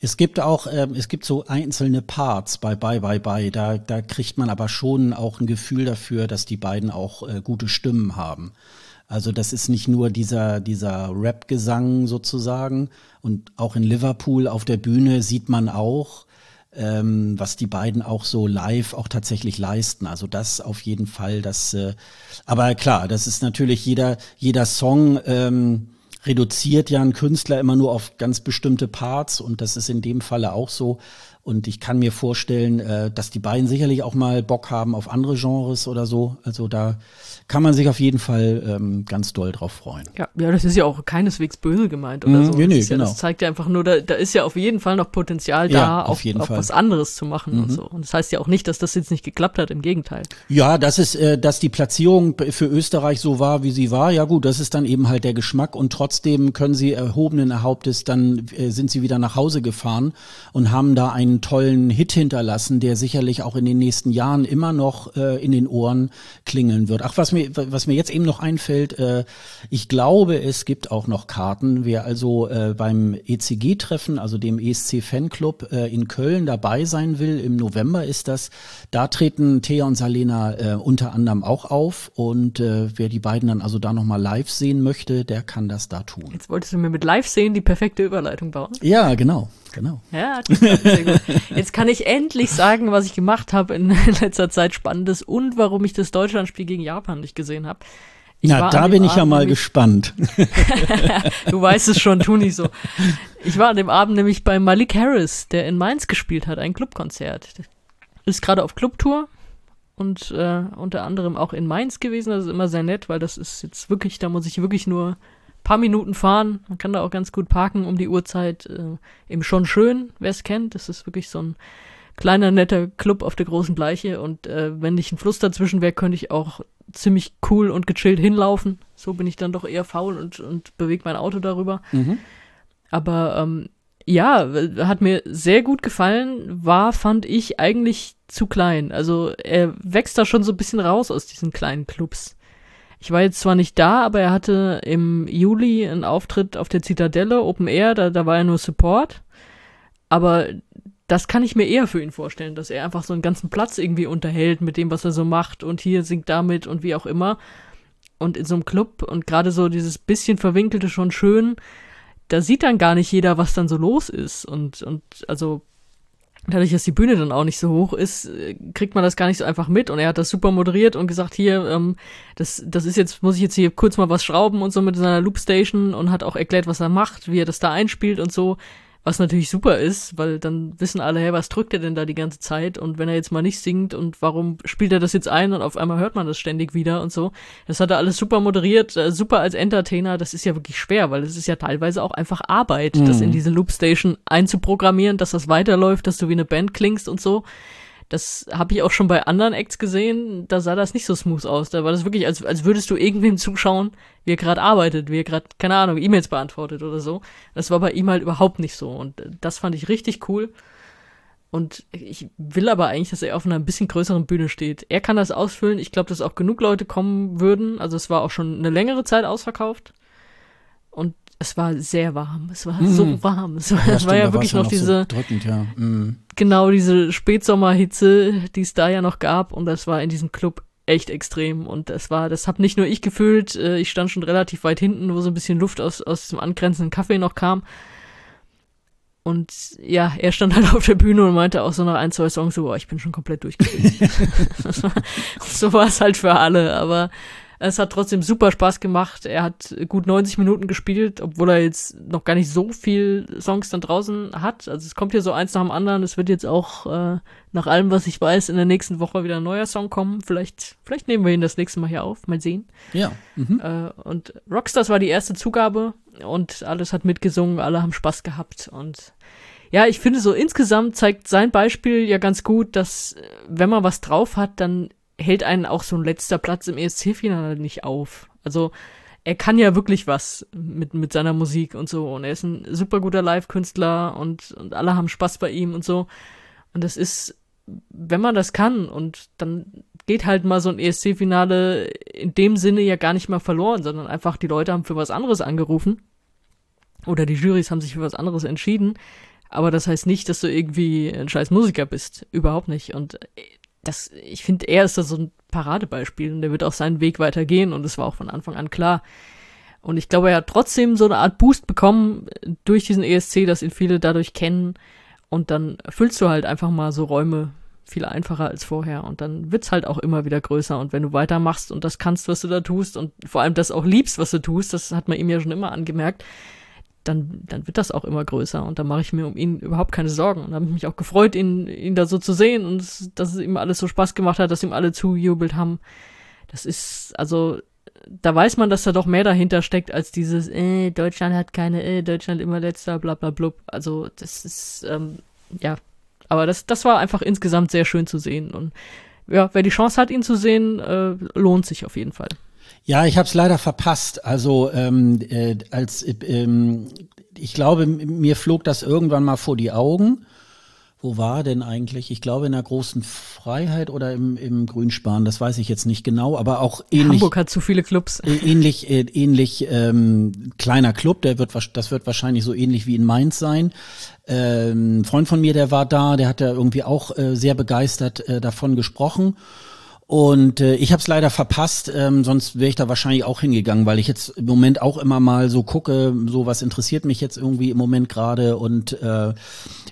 Es gibt auch, äh, es gibt so einzelne Parts bei Bye Bye Bye. Da, da kriegt man aber schon auch ein Gefühl dafür, dass die beiden auch äh, gute Stimmen haben. Also das ist nicht nur dieser, dieser Rap-Gesang sozusagen. Und auch in Liverpool auf der Bühne sieht man auch, ähm, was die beiden auch so live auch tatsächlich leisten. Also das auf jeden Fall. Das, äh, aber klar, das ist natürlich jeder, jeder Song. Ähm, reduziert ja ein Künstler immer nur auf ganz bestimmte Parts und das ist in dem Falle auch so. Und ich kann mir vorstellen, äh, dass die beiden sicherlich auch mal Bock haben auf andere Genres oder so. Also da kann man sich auf jeden Fall ähm, ganz doll drauf freuen. Ja, ja, das ist ja auch keineswegs böse gemeint oder mm, so. Nee, nee, das, genau. ja, das zeigt ja einfach nur, da, da ist ja auf jeden Fall noch Potenzial da, ja, auf, auf, auf was anderes zu machen mhm. und so. Und das heißt ja auch nicht, dass das jetzt nicht geklappt hat, im Gegenteil. Ja, das ist, äh, dass die Platzierung für Österreich so war, wie sie war. Ja gut, das ist dann eben halt der Geschmack und trotzdem können sie erhobenen Erhauptes, dann äh, sind sie wieder nach Hause gefahren und haben da einen tollen Hit hinterlassen, der sicherlich auch in den nächsten Jahren immer noch äh, in den Ohren klingeln wird. Ach, was mir, was mir jetzt eben noch einfällt, äh, ich glaube, es gibt auch noch Karten. Wer also äh, beim ECG-Treffen, also dem ESC Fanclub äh, in Köln dabei sein will, im November ist das, da treten Thea und Salena äh, unter anderem auch auf. Und äh, wer die beiden dann also da nochmal live sehen möchte, der kann das da tun. Jetzt wolltest du mir mit live sehen die perfekte Überleitung bauen. Ja, genau. Genau. Ja, sehr gut. Jetzt kann ich endlich sagen, was ich gemacht habe in letzter Zeit Spannendes und warum ich das Deutschlandspiel gegen Japan nicht gesehen habe. Na, da bin ich Abend ja mal gespannt. du weißt es schon, tu nicht so. Ich war an dem Abend nämlich bei Malik Harris, der in Mainz gespielt hat, ein Clubkonzert. Ist gerade auf Clubtour und äh, unter anderem auch in Mainz gewesen. Das ist immer sehr nett, weil das ist jetzt wirklich, da muss ich wirklich nur paar Minuten fahren. Man kann da auch ganz gut parken um die Uhrzeit. Äh, eben schon schön, wer es kennt. Das ist wirklich so ein kleiner, netter Club auf der großen Bleiche. Und äh, wenn nicht ein Fluss dazwischen wäre, könnte ich auch ziemlich cool und gechillt hinlaufen. So bin ich dann doch eher faul und, und bewege mein Auto darüber. Mhm. Aber ähm, ja, hat mir sehr gut gefallen, war, fand ich, eigentlich zu klein. Also er wächst da schon so ein bisschen raus aus diesen kleinen Clubs. Ich war jetzt zwar nicht da, aber er hatte im Juli einen Auftritt auf der Zitadelle, Open Air, da, da war er nur Support. Aber das kann ich mir eher für ihn vorstellen, dass er einfach so einen ganzen Platz irgendwie unterhält mit dem, was er so macht und hier singt damit und wie auch immer. Und in so einem Club und gerade so dieses bisschen verwinkelte schon schön, da sieht dann gar nicht jeder, was dann so los ist. Und, und also dadurch, dass die Bühne dann auch nicht so hoch ist, äh, kriegt man das gar nicht so einfach mit. Und er hat das super moderiert und gesagt, hier, ähm, das, das ist jetzt, muss ich jetzt hier kurz mal was schrauben und so mit seiner Loopstation und hat auch erklärt, was er macht, wie er das da einspielt und so. Was natürlich super ist, weil dann wissen alle, hey, was drückt er denn da die ganze Zeit? Und wenn er jetzt mal nicht singt und warum spielt er das jetzt ein und auf einmal hört man das ständig wieder und so. Das hat er alles super moderiert, äh, super als Entertainer. Das ist ja wirklich schwer, weil es ist ja teilweise auch einfach Arbeit, mhm. das in diese Loopstation einzuprogrammieren, dass das weiterläuft, dass du wie eine Band klingst und so. Das habe ich auch schon bei anderen Acts gesehen, da sah das nicht so smooth aus. Da war das wirklich, als, als würdest du irgendwem zuschauen, wie er gerade arbeitet, wie er gerade, keine Ahnung, E-Mails beantwortet oder so. Das war bei ihm halt überhaupt nicht so. Und das fand ich richtig cool. Und ich will aber eigentlich, dass er auf einer ein bisschen größeren Bühne steht. Er kann das ausfüllen. Ich glaube, dass auch genug Leute kommen würden. Also es war auch schon eine längere Zeit ausverkauft. Und es war sehr warm. Es war mm. so warm. Es war ja, stimmt, war ja wirklich noch, noch diese. So drückend, ja. Mm. Genau, diese Spätsommerhitze, die es da ja noch gab. Und das war in diesem Club echt extrem. Und das war, das habe nicht nur ich gefühlt. Äh, ich stand schon relativ weit hinten, wo so ein bisschen Luft aus, aus diesem angrenzenden Kaffee noch kam. Und ja, er stand halt auf der Bühne und meinte auch so nach ein, zwei Songs so, oh, ich bin schon komplett durchgefühlt. so war es halt für alle, aber Es hat trotzdem super Spaß gemacht. Er hat gut 90 Minuten gespielt, obwohl er jetzt noch gar nicht so viel Songs dann draußen hat. Also es kommt hier so eins nach dem anderen. Es wird jetzt auch äh, nach allem, was ich weiß, in der nächsten Woche wieder ein neuer Song kommen. Vielleicht, vielleicht nehmen wir ihn das nächste Mal hier auf. Mal sehen. Ja. Mhm. Äh, und Rockstars war die erste Zugabe und alles hat mitgesungen. Alle haben Spaß gehabt und ja, ich finde so insgesamt zeigt sein Beispiel ja ganz gut, dass wenn man was drauf hat, dann hält einen auch so ein letzter Platz im ESC-Finale nicht auf. Also er kann ja wirklich was mit, mit seiner Musik und so. Und er ist ein super guter Live-Künstler und, und alle haben Spaß bei ihm und so. Und das ist, wenn man das kann und dann geht halt mal so ein ESC-Finale in dem Sinne ja gar nicht mal verloren, sondern einfach die Leute haben für was anderes angerufen. Oder die Jurys haben sich für was anderes entschieden. Aber das heißt nicht, dass du irgendwie ein scheiß Musiker bist. Überhaupt nicht. Und das, ich finde, er ist da so ein Paradebeispiel und der wird auch seinen Weg weitergehen und es war auch von Anfang an klar. Und ich glaube, er hat trotzdem so eine Art Boost bekommen durch diesen ESC, dass ihn viele dadurch kennen. Und dann füllst du halt einfach mal so Räume viel einfacher als vorher. Und dann wird's halt auch immer wieder größer. Und wenn du weitermachst und das kannst, was du da tust und vor allem das auch liebst, was du tust, das hat man ihm ja schon immer angemerkt, dann, dann wird das auch immer größer und da mache ich mir um ihn überhaupt keine Sorgen. Und habe ich mich auch gefreut, ihn, ihn da so zu sehen und dass es ihm alles so Spaß gemacht hat, dass ihm alle zujubelt haben. Das ist, also, da weiß man, dass da doch mehr dahinter steckt als dieses, äh, Deutschland hat keine, äh, Deutschland immer letzter, bla bla blub. Also, das ist, ähm, ja. Aber das, das war einfach insgesamt sehr schön zu sehen. Und ja, wer die Chance hat, ihn zu sehen, äh, lohnt sich auf jeden Fall. Ja, ich habe es leider verpasst. Also ähm, äh, als ähm, ich glaube, mir flog das irgendwann mal vor die Augen. Wo war denn eigentlich? Ich glaube in der großen Freiheit oder im, im Grünspan, das weiß ich jetzt nicht genau, aber auch ähnlich. Hamburg hat zu viele Clubs. Ähnlich, äh, ähnlich ähm, kleiner Club, der wird, das wird wahrscheinlich so ähnlich wie in Mainz sein. Ähm, ein Freund von mir, der war da, der hat ja irgendwie auch äh, sehr begeistert äh, davon gesprochen. Und äh, ich habe es leider verpasst, ähm, sonst wäre ich da wahrscheinlich auch hingegangen, weil ich jetzt im Moment auch immer mal so gucke, so was interessiert mich jetzt irgendwie im Moment gerade. Und äh,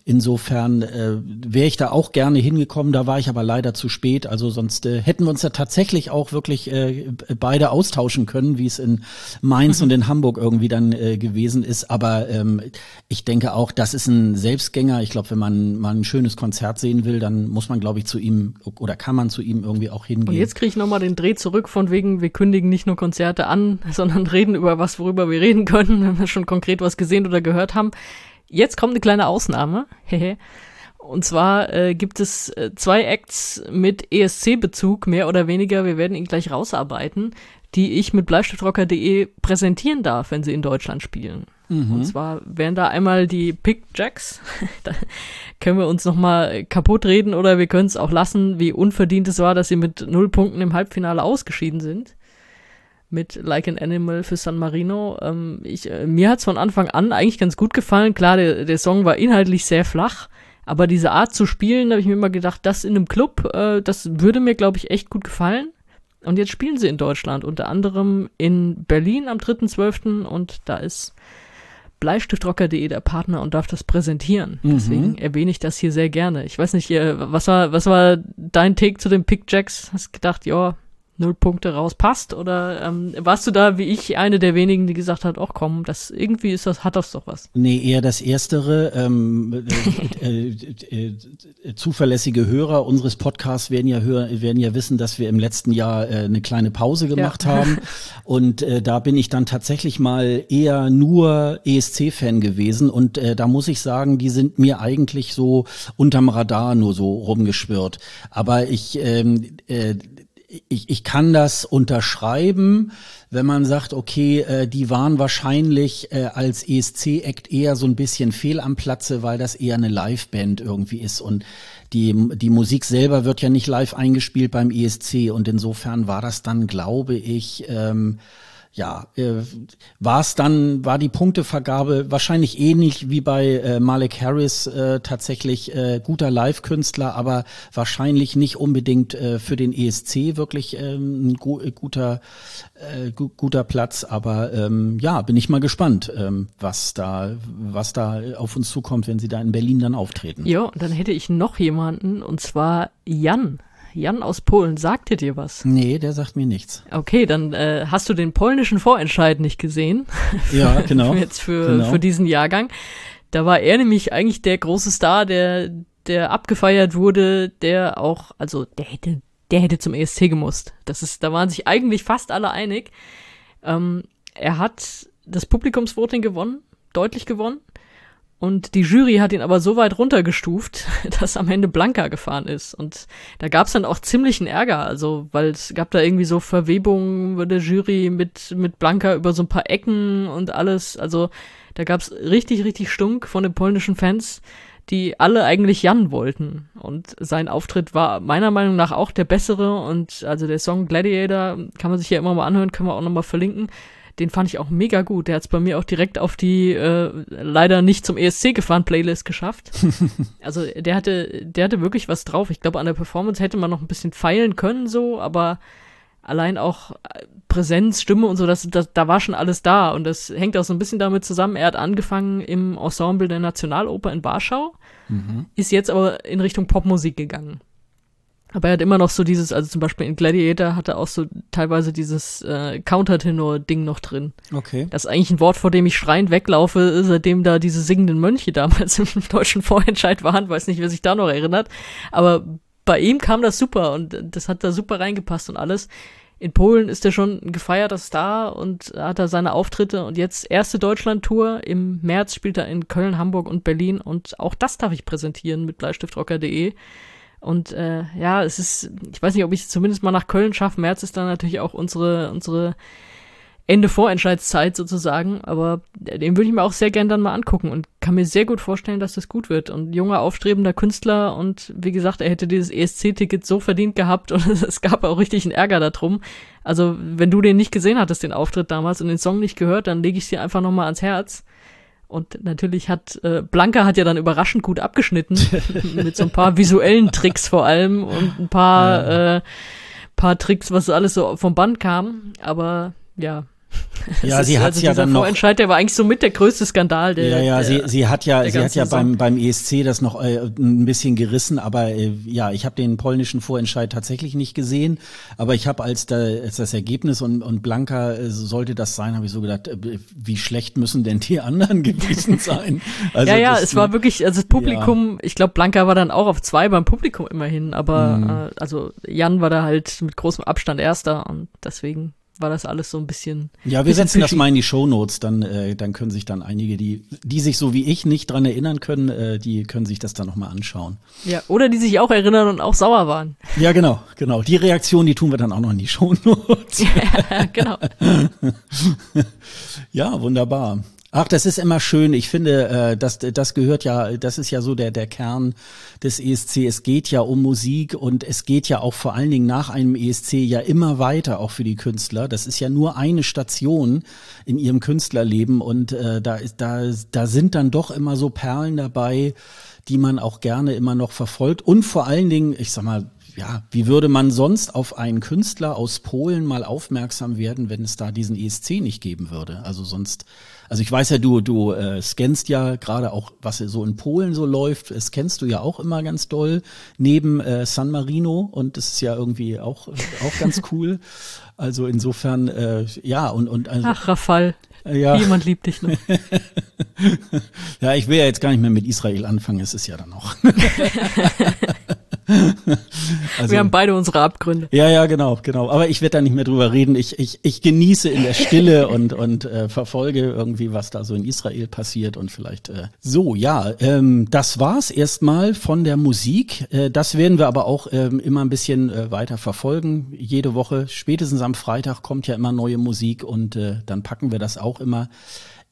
insofern äh, wäre ich da auch gerne hingekommen, da war ich aber leider zu spät, also sonst äh, hätten wir uns ja tatsächlich auch wirklich äh, beide austauschen können, wie es in Mainz und in Hamburg irgendwie dann äh, gewesen ist, aber ähm, ich denke auch, das ist ein Selbstgänger, ich glaube, wenn man mal ein schönes Konzert sehen will, dann muss man glaube ich zu ihm oder kann man zu ihm irgendwie auch auch hingehen. Und jetzt kriege ich nochmal den Dreh zurück von wegen, wir kündigen nicht nur Konzerte an, sondern reden über was, worüber wir reden können, wenn wir schon konkret was gesehen oder gehört haben. Jetzt kommt eine kleine Ausnahme. Und zwar äh, gibt es äh, zwei Acts mit ESC-Bezug, mehr oder weniger. Wir werden ihn gleich rausarbeiten, die ich mit bleistiftrocker.de präsentieren darf, wenn sie in Deutschland spielen. Mhm. Und zwar wären da einmal die Pick Jacks. da können wir uns nochmal kaputt reden oder wir können es auch lassen, wie unverdient es war, dass sie mit null Punkten im Halbfinale ausgeschieden sind. Mit Like an Animal für San Marino. Ähm, ich, äh, mir hat's von Anfang an eigentlich ganz gut gefallen. Klar, der, der Song war inhaltlich sehr flach, aber diese Art zu spielen, da habe ich mir immer gedacht, das in einem Club, äh, das würde mir, glaube ich, echt gut gefallen. Und jetzt spielen sie in Deutschland, unter anderem in Berlin am 3.12. und da ist bleistiftrocker.de der Partner und darf das präsentieren. Mhm. Deswegen erwähne ich das hier sehr gerne. Ich weiß nicht, was war, was war dein Take zu den Pickjacks? Hast gedacht, ja, null Punkte raus passt? Oder ähm, warst du da wie ich eine der wenigen, die gesagt hat, ach komm, das irgendwie ist das, hat das doch was? Nee, eher das Erstere. Ähm, äh, äh, äh, zuverlässige Hörer unseres Podcasts werden ja hören, werden ja wissen, dass wir im letzten Jahr äh, eine kleine Pause gemacht ja. haben. Und äh, da bin ich dann tatsächlich mal eher nur ESC-Fan gewesen. Und äh, da muss ich sagen, die sind mir eigentlich so unterm Radar nur so rumgeschwirrt. Aber ich ähm, äh, ich, ich kann das unterschreiben, wenn man sagt, okay, äh, die waren wahrscheinlich äh, als ESC-Act eher so ein bisschen fehl am Platze, weil das eher eine Liveband irgendwie ist. Und die, die Musik selber wird ja nicht live eingespielt beim ESC und insofern war das dann, glaube ich, ähm, ja, äh, war es dann, war die Punktevergabe wahrscheinlich ähnlich wie bei äh, Malik Harris äh, tatsächlich äh, guter Live-Künstler, aber wahrscheinlich nicht unbedingt äh, für den ESC wirklich ähm, ein gu guter, äh, gu guter Platz. Aber ähm, ja, bin ich mal gespannt, ähm, was da, was da auf uns zukommt, wenn sie da in Berlin dann auftreten. Ja, und dann hätte ich noch jemanden, und zwar Jan. Jan aus Polen, sagt dir dir was? Nee, der sagt mir nichts. Okay, dann äh, hast du den polnischen Vorentscheid nicht gesehen. Ja, genau. Jetzt für, genau. für diesen Jahrgang. Da war er nämlich eigentlich der große Star, der, der abgefeiert wurde, der auch, also der hätte, der hätte zum ESC gemusst. Das ist, da waren sich eigentlich fast alle einig. Ähm, er hat das Publikumsvoting gewonnen, deutlich gewonnen. Und die Jury hat ihn aber so weit runtergestuft, dass am Ende Blanca gefahren ist. Und da gab es dann auch ziemlichen Ärger, also weil es gab da irgendwie so Verwebungen der Jury mit, mit Blanca über so ein paar Ecken und alles. Also da gab es richtig, richtig Stunk von den polnischen Fans, die alle eigentlich Jan wollten. Und sein Auftritt war meiner Meinung nach auch der bessere. Und also der Song Gladiator kann man sich ja immer mal anhören, können wir auch nochmal verlinken den fand ich auch mega gut. Der hat es bei mir auch direkt auf die äh, leider nicht zum ESC gefahren Playlist geschafft. also der hatte, der hatte wirklich was drauf. Ich glaube, an der Performance hätte man noch ein bisschen feilen können, so, aber allein auch äh, Präsenz, Stimme und so, das, das, da war schon alles da. Und das hängt auch so ein bisschen damit zusammen. Er hat angefangen im Ensemble der Nationaloper in Warschau, mhm. ist jetzt aber in Richtung Popmusik gegangen. Aber er hat immer noch so dieses, also zum Beispiel in Gladiator hat er auch so teilweise dieses äh, Countertenor-Ding noch drin. Okay. Das ist eigentlich ein Wort, vor dem ich schreiend weglaufe, seitdem da diese singenden Mönche damals im deutschen Vorentscheid waren. Weiß nicht, wer sich da noch erinnert. Aber bei ihm kam das super und das hat da super reingepasst und alles. In Polen ist er schon ein gefeierter Star und hat da seine Auftritte und jetzt erste Deutschland-Tour. Im März spielt er in Köln, Hamburg und Berlin und auch das darf ich präsentieren mit bleistiftrocker.de. Und äh, ja, es ist, ich weiß nicht, ob ich es zumindest mal nach Köln schaffe. März ist dann natürlich auch unsere, unsere Ende Vorentscheidszeit sozusagen, aber den würde ich mir auch sehr gern dann mal angucken und kann mir sehr gut vorstellen, dass das gut wird. Und junger, aufstrebender Künstler und wie gesagt, er hätte dieses ESC-Ticket so verdient gehabt und es gab auch richtig einen Ärger darum. Also, wenn du den nicht gesehen hattest, den Auftritt damals und den Song nicht gehört, dann lege ich dir einfach nochmal ans Herz. Und natürlich hat äh, Blanca hat ja dann überraschend gut abgeschnitten mit so ein paar visuellen Tricks vor allem und ein paar ja. äh, paar Tricks, was alles so vom Band kam. Aber ja, ja, sie hat also ja dann noch. Vorentscheid, der war eigentlich so mit der größte Skandal. Der, ja, ja, der, sie, sie hat ja, sie hat ja beim beim ESC das noch äh, ein bisschen gerissen, aber äh, ja, ich habe den polnischen Vorentscheid tatsächlich nicht gesehen, aber ich habe als, da, als das Ergebnis und und Blanca äh, sollte das sein, habe ich so gedacht, äh, wie schlecht müssen denn die anderen gewesen sein? Also ja, ja, das, es war wirklich, also das Publikum, ja. ich glaube, Blanca war dann auch auf zwei beim Publikum immerhin, aber mhm. äh, also Jan war da halt mit großem Abstand erster und deswegen war das alles so ein bisschen. Ja, wir setzen das mal in die Shownotes, dann, äh, dann können sich dann einige, die, die sich so wie ich nicht dran erinnern können, äh, die können sich das dann nochmal anschauen. Ja, oder die sich auch erinnern und auch sauer waren. Ja, genau, genau. Die Reaktion, die tun wir dann auch noch in die Shownotes. ja, genau. ja, wunderbar. Ach, das ist immer schön. Ich finde, äh, das, das gehört ja, das ist ja so der, der Kern des ESC. Es geht ja um Musik und es geht ja auch vor allen Dingen nach einem ESC ja immer weiter, auch für die Künstler. Das ist ja nur eine Station in ihrem Künstlerleben und äh, da, ist, da, da sind dann doch immer so Perlen dabei, die man auch gerne immer noch verfolgt. Und vor allen Dingen, ich sag mal, ja, wie würde man sonst auf einen Künstler aus Polen mal aufmerksam werden, wenn es da diesen ESC nicht geben würde? Also sonst also ich weiß ja, du, du äh, scannst ja gerade auch, was so in Polen so läuft, das kennst du ja auch immer ganz doll, neben äh, San Marino und das ist ja irgendwie auch, auch ganz cool. Also insofern, äh, ja, und, und also, Ach, Rafal. Ja. Jemand liebt dich noch. ja, ich will ja jetzt gar nicht mehr mit Israel anfangen, es ist ja dann auch. also, wir haben beide unsere Abgründe. Ja, ja, genau, genau. Aber ich werde da nicht mehr drüber reden. Ich, ich, ich genieße in der Stille und, und äh, verfolge irgendwie, was da so in Israel passiert und vielleicht äh, so, ja. Ähm, das war's erstmal von der Musik. Äh, das werden wir aber auch ähm, immer ein bisschen äh, weiter verfolgen. Jede Woche, spätestens am Freitag kommt ja immer neue Musik und äh, dann packen wir das auch immer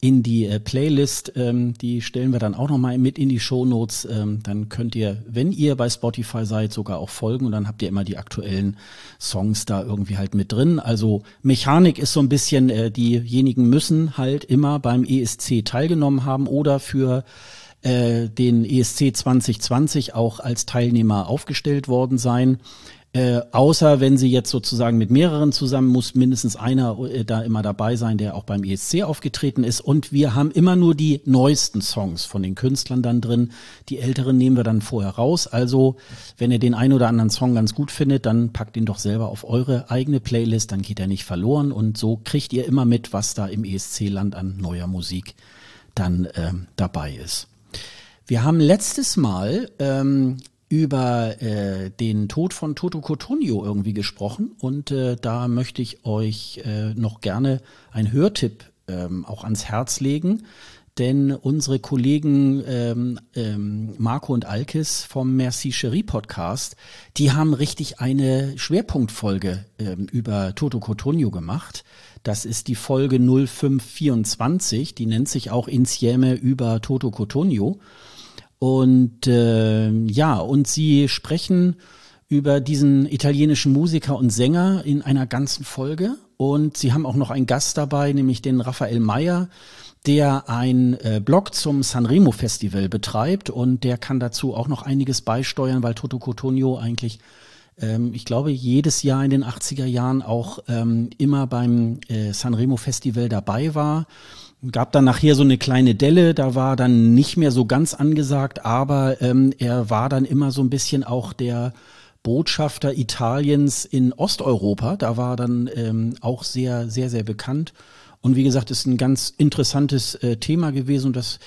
in die äh, Playlist. Ähm, die stellen wir dann auch nochmal mit in die Show Notes. Ähm, dann könnt ihr, wenn ihr bei Spotify seid, sogar auch folgen und dann habt ihr immer die aktuellen Songs da irgendwie halt mit drin. Also Mechanik ist so ein bisschen, äh, diejenigen müssen halt immer beim ESC teilgenommen haben oder für äh, den ESC 2020 auch als Teilnehmer aufgestellt worden sein. Äh, außer wenn sie jetzt sozusagen mit mehreren zusammen, muss mindestens einer äh, da immer dabei sein, der auch beim ESC aufgetreten ist. Und wir haben immer nur die neuesten Songs von den Künstlern dann drin. Die älteren nehmen wir dann vorher raus. Also, wenn ihr den einen oder anderen Song ganz gut findet, dann packt ihn doch selber auf eure eigene Playlist, dann geht er nicht verloren. Und so kriegt ihr immer mit, was da im ESC-Land an neuer Musik dann ähm, dabei ist. Wir haben letztes Mal ähm, über äh, den Tod von Toto Cotugno irgendwie gesprochen und äh, da möchte ich euch äh, noch gerne ein Hörtipp ähm, auch ans Herz legen. Denn unsere Kollegen ähm, ähm, Marco und Alkis vom Merci Cherie Podcast, die haben richtig eine Schwerpunktfolge ähm, über Toto Cotugno gemacht. Das ist die Folge 0524, die nennt sich auch Insieme über Toto Cotugno. Und äh, ja, und sie sprechen über diesen italienischen Musiker und Sänger in einer ganzen Folge. Und sie haben auch noch einen Gast dabei, nämlich den Raphael Meyer, der ein äh, Blog zum Sanremo Festival betreibt und der kann dazu auch noch einiges beisteuern, weil Toto Cotugno eigentlich ähm, ich glaube, jedes Jahr in den 80er Jahren auch ähm, immer beim äh, Sanremo Festival dabei war Gab dann nachher so eine kleine Delle, da war dann nicht mehr so ganz angesagt, aber ähm, er war dann immer so ein bisschen auch der Botschafter Italiens in Osteuropa. Da war dann ähm, auch sehr, sehr, sehr bekannt. Und wie gesagt, ist ein ganz interessantes äh, Thema gewesen und das,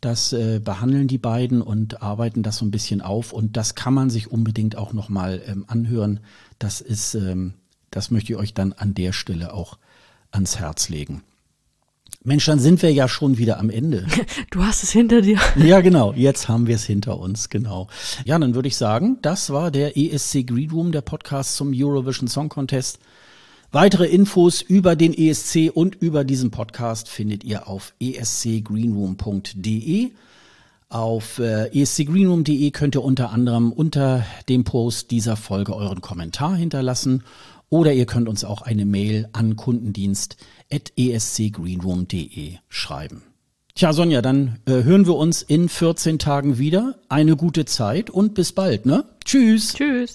das äh, behandeln die beiden und arbeiten das so ein bisschen auf. Und das kann man sich unbedingt auch nochmal ähm, anhören. Das ist, ähm, das möchte ich euch dann an der Stelle auch ans Herz legen. Mensch, dann sind wir ja schon wieder am Ende. Du hast es hinter dir. Ja, genau. Jetzt haben wir es hinter uns, genau. Ja, dann würde ich sagen, das war der ESC Green Room, der Podcast zum Eurovision Song Contest. Weitere Infos über den ESC und über diesen Podcast findet ihr auf escgreenroom.de. Auf äh, escgreenroom.de könnt ihr unter anderem unter dem Post dieser Folge euren Kommentar hinterlassen oder ihr könnt uns auch eine Mail an kundendienst.escgreenroom.de schreiben. Tja, Sonja, dann äh, hören wir uns in 14 Tagen wieder. Eine gute Zeit und bis bald, ne? Tschüss. Tschüss.